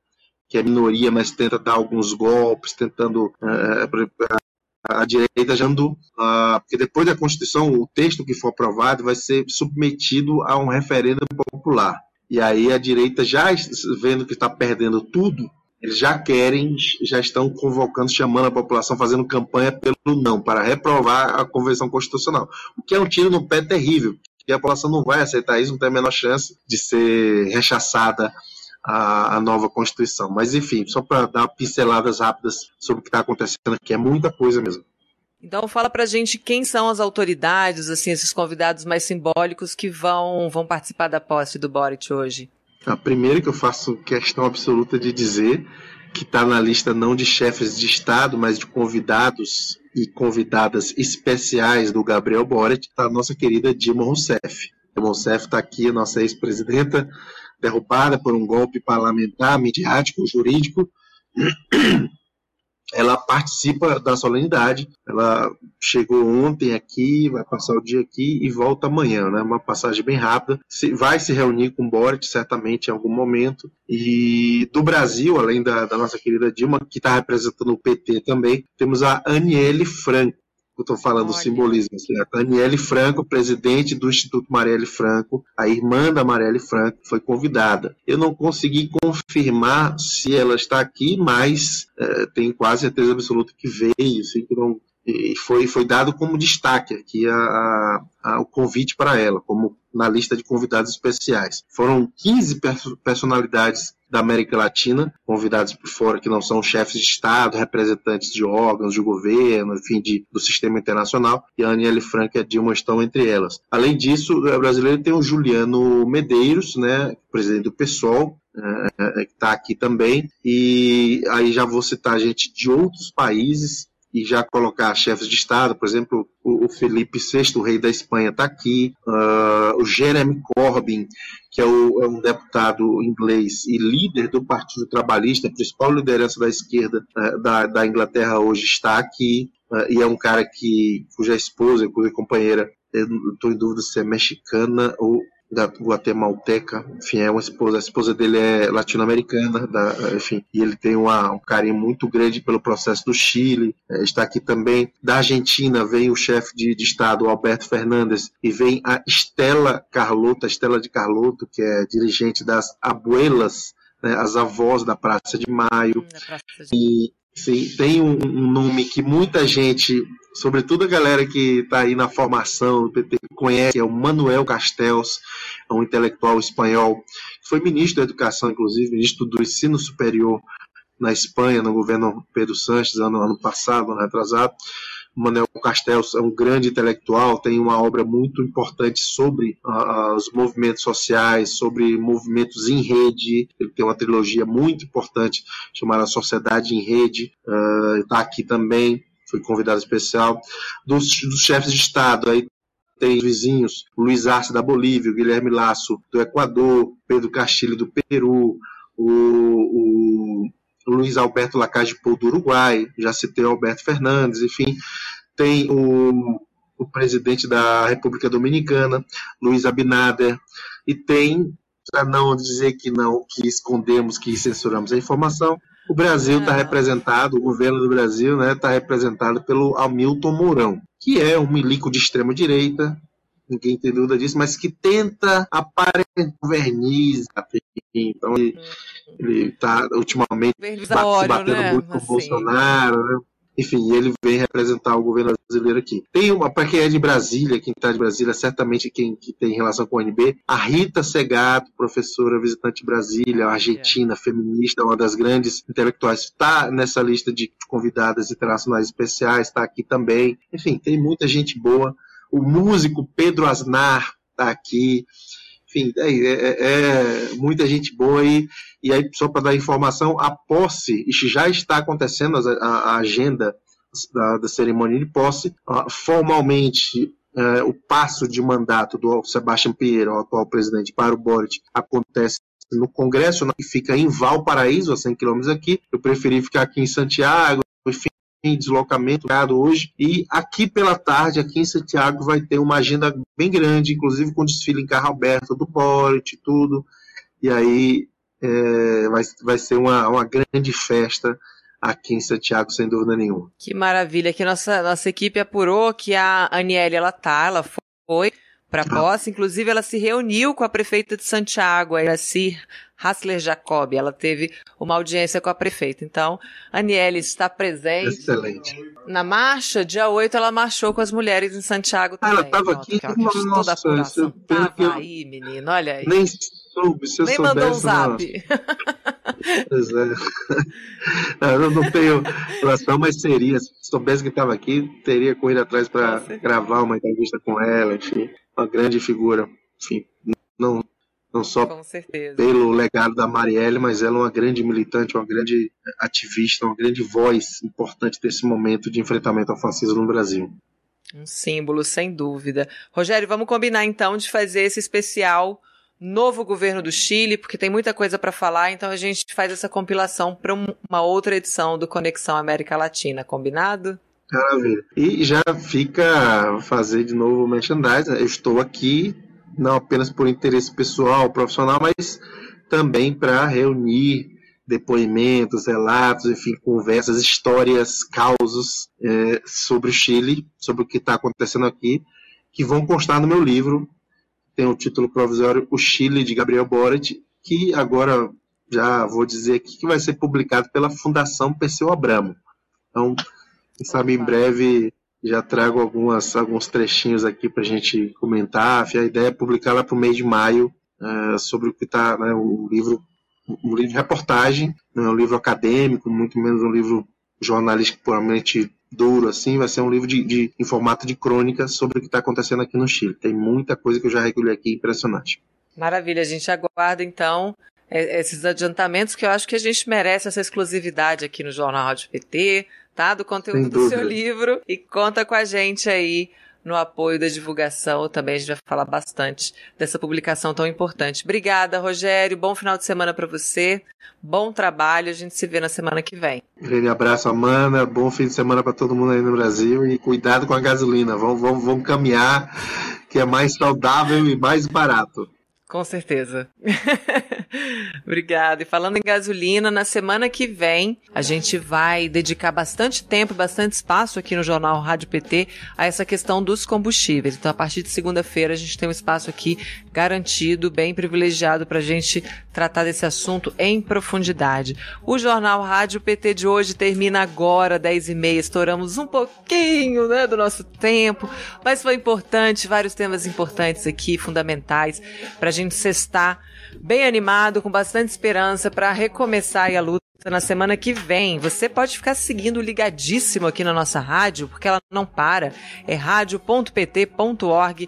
que é minoria, mas tenta dar alguns golpes, tentando. Uh, a direita já andou, uh, porque depois da Constituição, o texto que for aprovado vai ser submetido a um referendo popular. E aí a direita já vendo que está perdendo tudo, eles já querem, já estão convocando, chamando a população, fazendo campanha pelo não, para reprovar a Convenção Constitucional. O que é um tiro no pé terrível, porque a população não vai aceitar isso, não tem a menor chance de ser rechaçada a, nova Constituição. Mas, enfim, só para dar pinceladas rápidas sobre o que está acontecendo aqui, é muita coisa mesmo. Então fala pra gente quem são as autoridades, assim, esses convidados mais simbólicos que vão, vão participar da posse do Boric hoje. A primeira que eu faço questão absoluta de dizer que está na lista não de chefes de Estado, mas de convidados e convidadas especiais do Gabriel Boric, está a nossa querida Dilma Rousseff. Dilma Rousseff está aqui, nossa ex-presidenta, derrubada por um golpe parlamentar, midiático, jurídico, ela participa da solenidade. Ela chegou ontem aqui, vai passar o dia aqui e volta amanhã, né? Uma passagem bem rápida. Vai se reunir com o Boric certamente em algum momento. E do Brasil, além da, da nossa querida Dilma, que está representando o PT também, temos a Aniele Franco eu estou falando Olha. simbolismo, certo? Aniele Franco, presidente do Instituto Marielle Franco, a irmã da Marielle Franco, foi convidada. Eu não consegui confirmar se ela está aqui, mas é, tenho quase certeza absoluta que veio, assim, que não, e foi, foi dado como destaque aqui a, a, a, o convite para ela, como na lista de convidados especiais. Foram 15 personalidades da América Latina, convidados por fora que não são chefes de Estado, representantes de órgãos de governo, enfim, de, do sistema internacional, e a Aniele Franco e a Dilma estão entre elas. Além disso, o brasileiro tem o Juliano Medeiros, né, presidente do PSOL, é, é, que está aqui também, e aí já vou citar gente de outros países, e já colocar chefes de Estado, por exemplo, o, Felipe VI, o rei da Espanha, está aqui, uh, o Jeremy Corbyn, que é, o, é, um deputado inglês e líder do Partido Trabalhista, principal liderança da esquerda uh, da, da, Inglaterra hoje, está aqui, uh, e é um cara que, cuja esposa, cuja companheira, estou em dúvida se é mexicana ou da guatemalteca, enfim, é uma esposa, a esposa dele é latino-americana, enfim, e ele tem uma, um carinho muito grande pelo processo do Chile, é, está aqui também, da Argentina vem o chefe de, de Estado, Alberto Fernandes, e vem a Estela Carlotto, a Estela de Carlotto, que é dirigente das Abuelas, né, as avós da Praça de Maio, Praça de... e sim, tem um, um nome que muita gente sobretudo a galera que está aí na formação do PT conhece, é o Manuel Castells, é um intelectual espanhol, que foi ministro da Educação, inclusive, ministro do Ensino Superior na Espanha, no governo Pedro Sanches, ano, ano passado, ano retrasado. Manuel Castells é um grande intelectual, tem uma obra muito importante sobre uh, os movimentos sociais, sobre movimentos em rede. Ele tem uma trilogia muito importante chamada Sociedade em Rede. Uh, está aqui também foi convidado especial, dos, dos chefes de Estado, aí tem vizinhos, Luiz Arce da Bolívia, Guilherme Lasso do Equador, Pedro Castilho do Peru, o, o Luiz Alberto Lacage Pou do Uruguai, já citei o Alberto Fernandes, enfim, tem o, o presidente da República Dominicana, Luiz Abinader, e tem, para não dizer que não, que escondemos, que censuramos a informação, o Brasil está representado, o governo do Brasil está né, tá representado pelo Hamilton Mourão, que é um milico de extrema direita, ninguém tem dúvida disso, mas que tenta aparentar verniz. Então ele está ultimamente se batendo né? muito com o assim. Bolsonaro. Né? Enfim, ele vem representar o governo brasileiro aqui. Tem uma, para quem é de Brasília, quem está de Brasília, certamente quem que tem relação com o NB, a Rita Segato, professora visitante de Brasília, argentina, é. feminista, uma das grandes intelectuais, está nessa lista de convidadas internacionais especiais, está aqui também. Enfim, tem muita gente boa. O músico Pedro Asnar está aqui enfim, é, é, é, muita gente boa aí. E aí, só para dar informação, a posse, isso já está acontecendo, a, a agenda, da, da cerimônia de posse. Uh, formalmente, uh, o passo de mandato do Sebastião Pinheiro, atual presidente, para o Boric acontece no Congresso, que fica em Valparaíso, a 100 quilômetros aqui. Eu preferi ficar aqui em Santiago, enfim, deslocamento hoje. E aqui pela tarde, aqui em Santiago, vai ter uma agenda bem grande, inclusive com desfile em carro aberto do Boric e tudo. E aí é, vai, vai ser uma, uma grande festa aqui em Santiago, sem dúvida nenhuma. Que maravilha, que nossa, nossa equipe apurou que a Aniele, ela tá, ela foi para posse, inclusive ela se reuniu com a prefeita de Santiago, a Iracir Hassler Jacob, ela teve uma audiência com a prefeita. Então, Aniele está presente. Excelente. Na marcha, dia 8, ela marchou com as mulheres em Santiago também. ela estava aqui, nossa, toda a eu, tava aí, menino, olha aí. Nem soube, se eu Nem mandou um zap. Pois é. *laughs* Eu não tenho relação, mas seria. Se soubesse que estava aqui, teria corrido atrás para gravar uma entrevista com ela, enfim. Uma grande figura. Enfim, não, não só pelo legado da Marielle, mas ela é uma grande militante, uma grande ativista, uma grande voz importante desse momento de enfrentamento ao fascismo no Brasil. Um símbolo, sem dúvida. Rogério, vamos combinar então de fazer esse especial novo governo do Chile, porque tem muita coisa para falar, então a gente faz essa compilação para uma outra edição do Conexão América Latina, combinado? Maravilha. E já fica fazer de novo o merchandising. Eu estou aqui não apenas por interesse pessoal, profissional, mas também para reunir depoimentos, relatos, enfim, conversas, histórias, causos é, sobre o Chile, sobre o que está acontecendo aqui, que vão constar no meu livro, tem o título provisório O Chile, de Gabriel Boric, que agora já vou dizer aqui que vai ser publicado pela Fundação Perseu Abramo. Então, quem sabe em breve já trago algumas, alguns trechinhos aqui para a gente comentar. A ideia é publicar lá para o mês de maio uh, sobre o que está, né, um livro, um livro de reportagem, não é um livro acadêmico, muito menos um livro jornalístico puramente duro, assim, vai ser um livro de, de, em formato de crônica sobre o que está acontecendo aqui no Chile. Tem muita coisa que eu já regulei aqui impressionante. Maravilha, a gente aguarda então esses adiantamentos que eu acho que a gente merece essa exclusividade aqui no Jornal Rádio PT, tá? Do conteúdo do seu livro e conta com a gente aí no apoio da divulgação. Também a gente vai falar bastante dessa publicação tão importante. Obrigada, Rogério. Bom final de semana para você. Bom trabalho. A gente se vê na semana que vem. Grande abraço, Amanda. Bom fim de semana para todo mundo aí no Brasil e cuidado com a gasolina. Vamos, vamos, vamos caminhar, que é mais saudável e mais barato. Com certeza. *laughs* Obrigada. E falando em gasolina, na semana que vem a gente vai dedicar bastante tempo, bastante espaço aqui no Jornal Rádio PT a essa questão dos combustíveis. Então, a partir de segunda-feira, a gente tem um espaço aqui garantido, bem privilegiado para a gente tratar desse assunto em profundidade. O Jornal Rádio PT de hoje termina agora, 10h30. Estouramos um pouquinho né, do nosso tempo, mas foi importante, vários temas importantes aqui, fundamentais, para gente cestar bem animado, com bastante esperança para recomeçar a luta na semana que vem. Você pode ficar seguindo ligadíssimo aqui na nossa rádio, porque ela não para. É radio.pt.org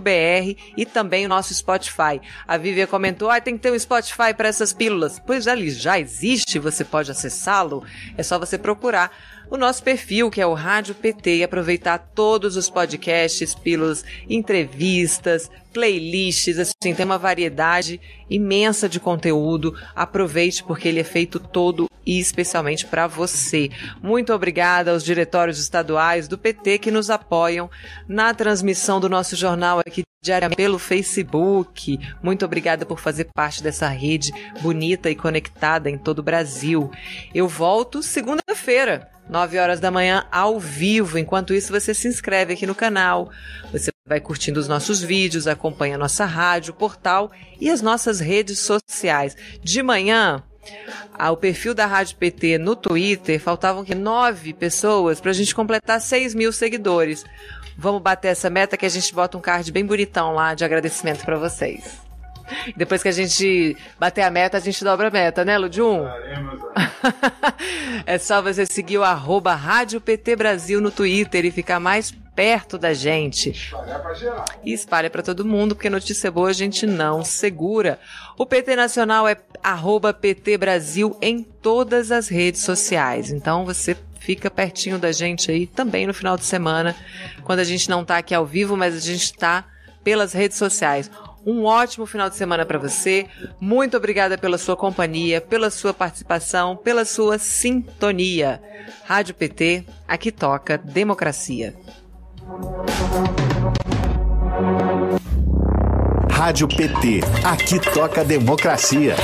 br e também o nosso Spotify. A Vivian comentou: ah, tem que ter um Spotify para essas pílulas. Pois ali já existe, você pode acessá-lo. É só você procurar o nosso perfil, que é o Rádio PT, e aproveitar todos os podcasts, pílulas, entrevistas, playlists, assim, tem uma variedade imensa de conteúdo. Aproveite porque ele é feito todo e especialmente para você. Muito obrigada aos diretórios estaduais do PT que nos apoiam na transmissão do nosso jornal aqui diariamente pelo Facebook. Muito obrigada por fazer parte dessa rede bonita e conectada em todo o Brasil. Eu volto segunda-feira 9 horas da manhã, ao vivo. Enquanto isso, você se inscreve aqui no canal, você vai curtindo os nossos vídeos, acompanha a nossa rádio, portal e as nossas redes sociais. De manhã, ao perfil da Rádio PT no Twitter, faltavam que nove pessoas para a gente completar 6 mil seguidores. Vamos bater essa meta que a gente bota um card bem bonitão lá de agradecimento para vocês. *laughs* Depois que a gente bater a meta, a gente dobra a meta, né, Ludium? *laughs* é só você seguir o arroba Rádio PT Brasil no Twitter e ficar mais perto da gente. E espalha para todo mundo, porque notícia boa a gente não segura. O PT Nacional é arroba PT Brasil em todas as redes sociais. Então você fica pertinho da gente aí também no final de semana, quando a gente não tá aqui ao vivo, mas a gente tá pelas redes sociais. Um ótimo final de semana para você. Muito obrigada pela sua companhia, pela sua participação, pela sua sintonia. Rádio PT, aqui toca democracia. Rádio PT, aqui toca democracia.